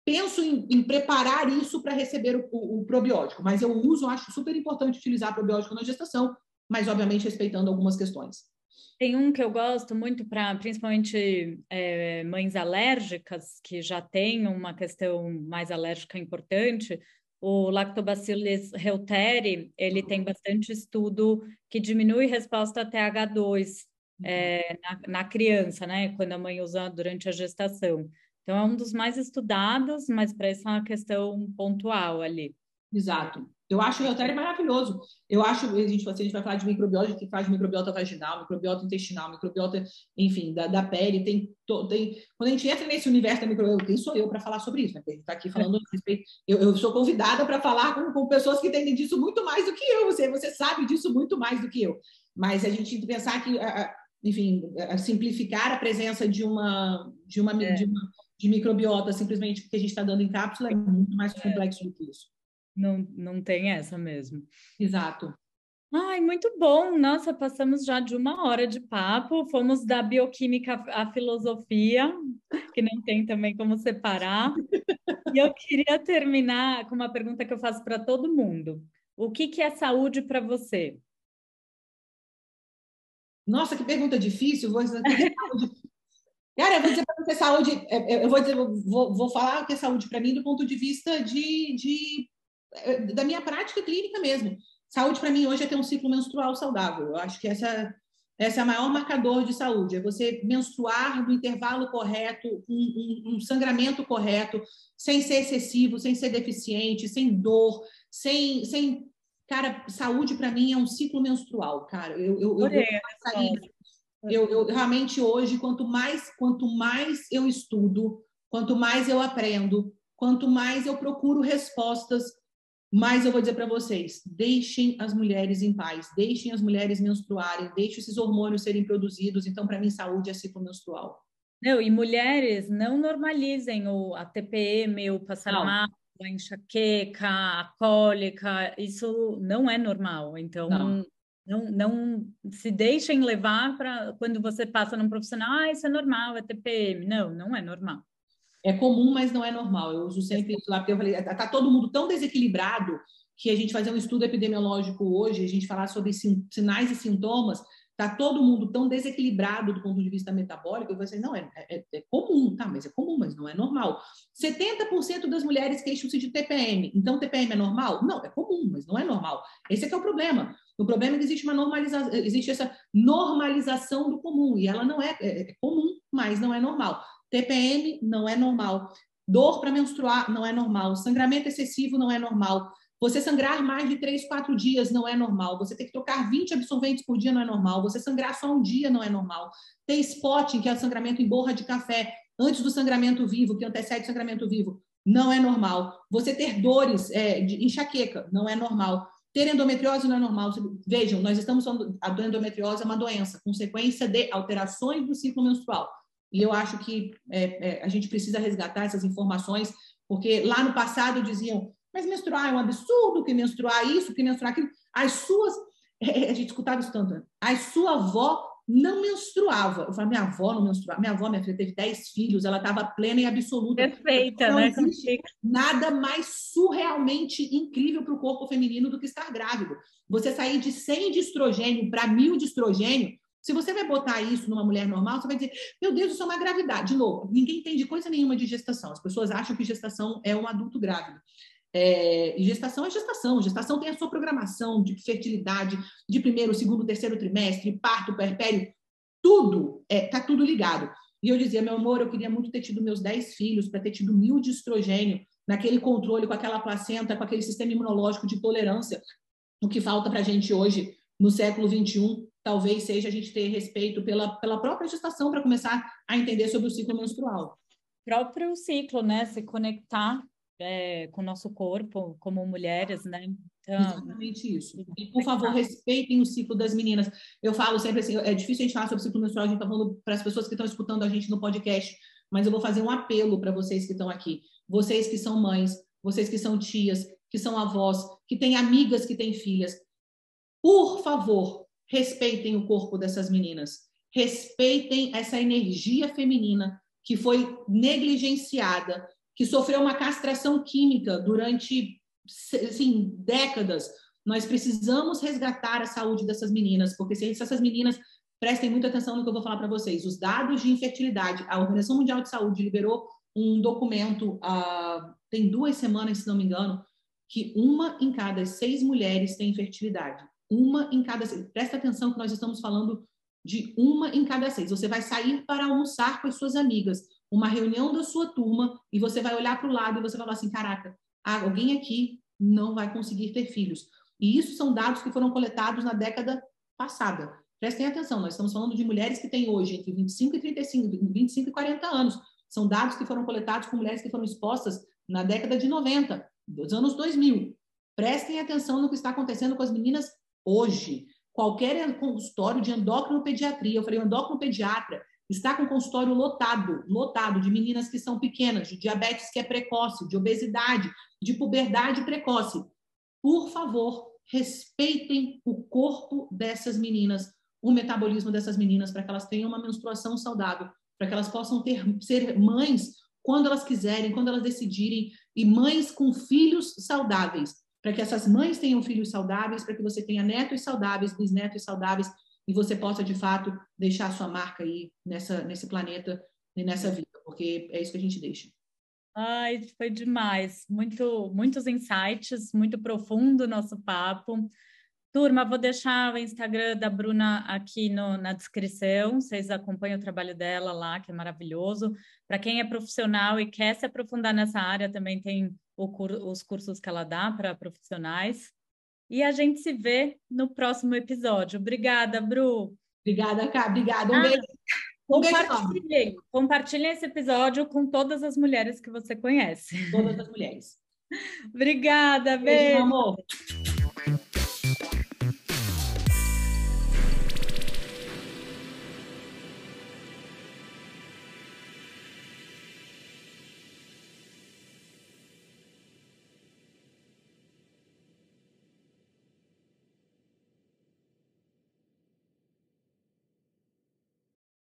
penso em, em, preparar isso para receber o, o, o, probiótico, mas eu uso, acho super importante utilizar probiótico na gestação, mas obviamente respeitando algumas questões. Tem um que eu gosto muito para, principalmente é, mães alérgicas, que já têm uma questão mais alérgica importante. O Lactobacillus reuteri, ele tem bastante estudo que diminui resposta a TH2 é, na, na, criança, né? Quando a mãe usa durante a gestação. Então, é um dos mais estudados, mas para essa questão pontual ali. Exato. Eu acho o Reutério maravilhoso. Eu acho, a gente, a gente vai falar de microbiota, que faz microbiota vaginal, microbiota intestinal, microbiota, enfim, da, da pele. Tem, tem, quando a gente entra nesse universo da microbiota, quem sou eu para falar sobre isso? Né? A gente está aqui falando a respeito. Eu, eu sou convidada para falar com, com, pessoas que entendem disso muito mais do que eu. Você, você sabe disso muito mais do que eu. Mas a gente pensar que, enfim, simplificar a presença de uma, de uma, é. de uma de microbiota simplesmente porque a gente está dando em cápsula é muito mais é. complexo do que isso. Não, não tem essa mesmo. Exato. Ai, muito bom. Nossa, passamos já de uma hora de papo. Fomos da bioquímica à filosofia, que não tem também como separar. e eu queria terminar com uma pergunta que eu faço para todo mundo. O que, que é saúde para você? Nossa, que pergunta difícil. Vou dizer, Cara, eu vou dizer para você saúde. É, é, eu vou dizer, vou, vou falar o que é saúde para mim do ponto de vista de, de é, da minha prática clínica mesmo. Saúde para mim hoje é ter um ciclo menstrual saudável. Eu acho que essa, essa é o maior marcador de saúde. É você menstruar no intervalo correto, um, um, um sangramento correto, sem ser excessivo, sem ser deficiente, sem dor, sem, sem cara, saúde para mim é um ciclo menstrual, cara. Eu, eu, eu, eu, eu, eu, realmente hoje, quanto mais, quanto mais eu estudo, quanto mais eu aprendo, quanto mais eu procuro respostas mas eu vou dizer para vocês: deixem as mulheres em paz, deixem as mulheres menstruarem, deixem esses hormônios serem produzidos. Então, para mim, saúde é ciclo menstrual. Não, e mulheres não normalizem o, a TPM, o passar não. mal, a enxaqueca, a cólica, isso não é normal. Então, não, não, não se deixem levar para quando você passa num profissional, ah, isso é normal, é TPM. Não, não é normal é comum, mas não é normal. Eu uso sempre isso lá, porque eu falei, está todo mundo tão desequilibrado que a gente fazer um estudo epidemiológico hoje, a gente falar sobre sinais e sintomas, está todo mundo tão desequilibrado do ponto de vista metabólico, eu vou dizer, não, é, é, é, comum, tá, mas é comum, mas não é normal. 70% das mulheres queixam-se de TPM, então TPM é normal? Não, é comum, mas não é normal. Esse é que é o problema. O problema é que existe uma normalização, existe essa normalização do comum, e ela não é, é, é comum, mas não é normal. TPM não é normal. Dor para menstruar não é normal. Sangramento excessivo não é normal. Você sangrar mais de 3, 4 dias não é normal. Você ter que trocar 20 absorventes por dia não é normal. Você sangrar só um dia não é normal. Ter spotting, que é o sangramento em borra de café, antes do sangramento vivo, que antecede o sangramento vivo, não é normal. Você ter dores é, de enxaqueca não é normal. Ter endometriose não é normal. Vejam, nós estamos falando, a endometriose é uma doença, consequência de alterações do ciclo menstrual. E eu acho que é, é, a gente precisa resgatar essas informações, porque lá no passado diziam, mas menstruar é um absurdo, que menstruar isso, que menstruar aquilo. As suas, é, a gente escutava isso tanto, né? a sua avó não menstruava. Eu falei, minha avó não menstruava. Minha avó, minha filha, teve 10 filhos, ela estava plena e absoluta. Perfeita, não né? Nada mais surrealmente incrível para o corpo feminino do que estar grávido. Você sair de 100 de estrogênio para 1000 de estrogênio se você vai botar isso numa mulher normal, você vai dizer, meu Deus, isso é uma gravidade. De novo, ninguém entende coisa nenhuma de gestação. As pessoas acham que gestação é um adulto grávido. É, gestação é gestação. Gestação tem a sua programação de fertilidade, de primeiro, segundo, terceiro trimestre, parto, perpério, tudo, é, tá tudo ligado. E eu dizia, meu amor, eu queria muito ter tido meus 10 filhos, para ter tido mil de estrogênio, naquele controle, com aquela placenta, com aquele sistema imunológico de tolerância. O que falta para a gente hoje, no século 21, talvez seja a gente ter respeito pela, pela própria gestação para começar a entender sobre o ciclo menstrual. Próprio ciclo, né? Se conectar é, com o nosso corpo como mulheres, né? Então, Exatamente isso. E, por favor, respeitem o ciclo das meninas. Eu falo sempre assim, é difícil a gente falar sobre o ciclo menstrual, a gente está falando para as pessoas que estão escutando a gente no podcast, mas eu vou fazer um apelo para vocês que estão aqui. Vocês que são mães, vocês que são tias, que são avós, que têm amigas que têm filhas. Por favor, respeitem o corpo dessas meninas, respeitem essa energia feminina que foi negligenciada, que sofreu uma castração química durante assim, décadas. Nós precisamos resgatar a saúde dessas meninas, porque se essas meninas prestem muita atenção no que eu vou falar para vocês, os dados de infertilidade, a Organização Mundial de Saúde liberou um documento uh, tem duas semanas, se não me engano, que uma em cada seis mulheres tem infertilidade uma em cada. Presta atenção que nós estamos falando de uma em cada seis. Você vai sair para almoçar com as suas amigas, uma reunião da sua turma, e você vai olhar para o lado e você vai falar assim: caraca, alguém aqui não vai conseguir ter filhos. E isso são dados que foram coletados na década passada. Prestem atenção, nós estamos falando de mulheres que têm hoje entre 25 e 35, 25 e 40 anos. São dados que foram coletados com mulheres que foram expostas na década de 90, dos anos 2000. Prestem atenção no que está acontecendo com as meninas hoje. Qualquer consultório de endocrinopediatria, eu falei, endocrinopediatra está com consultório lotado, lotado de meninas que são pequenas, de diabetes que é precoce, de obesidade, de puberdade precoce. Por favor, respeitem o corpo dessas meninas, o metabolismo dessas meninas, para que elas tenham uma menstruação saudável, para que elas possam ter, ser mães quando elas quiserem, quando elas decidirem, e mães com filhos saudáveis, para que essas mães tenham filhos saudáveis, para que você tenha netos saudáveis, bisnetos saudáveis, e você possa, de fato, deixar sua marca aí nessa, nesse planeta e nessa vida, porque é isso que a gente deixa. Ai, foi demais. Muito, muitos insights, muito profundo o nosso papo. Turma, vou deixar o Instagram da Bruna aqui no, na descrição. Vocês acompanham o trabalho dela lá, que é maravilhoso. Para quem é profissional e quer se aprofundar nessa área, também tem cur, os cursos que ela dá para profissionais. E a gente se vê no próximo episódio. Obrigada, Bru. Obrigada, Cá. Obrigada. Um ah, beijo. Um compartilhem, compartilhem esse episódio com todas as mulheres que você conhece. Todas as mulheres. Obrigada, beijo. beijo amor.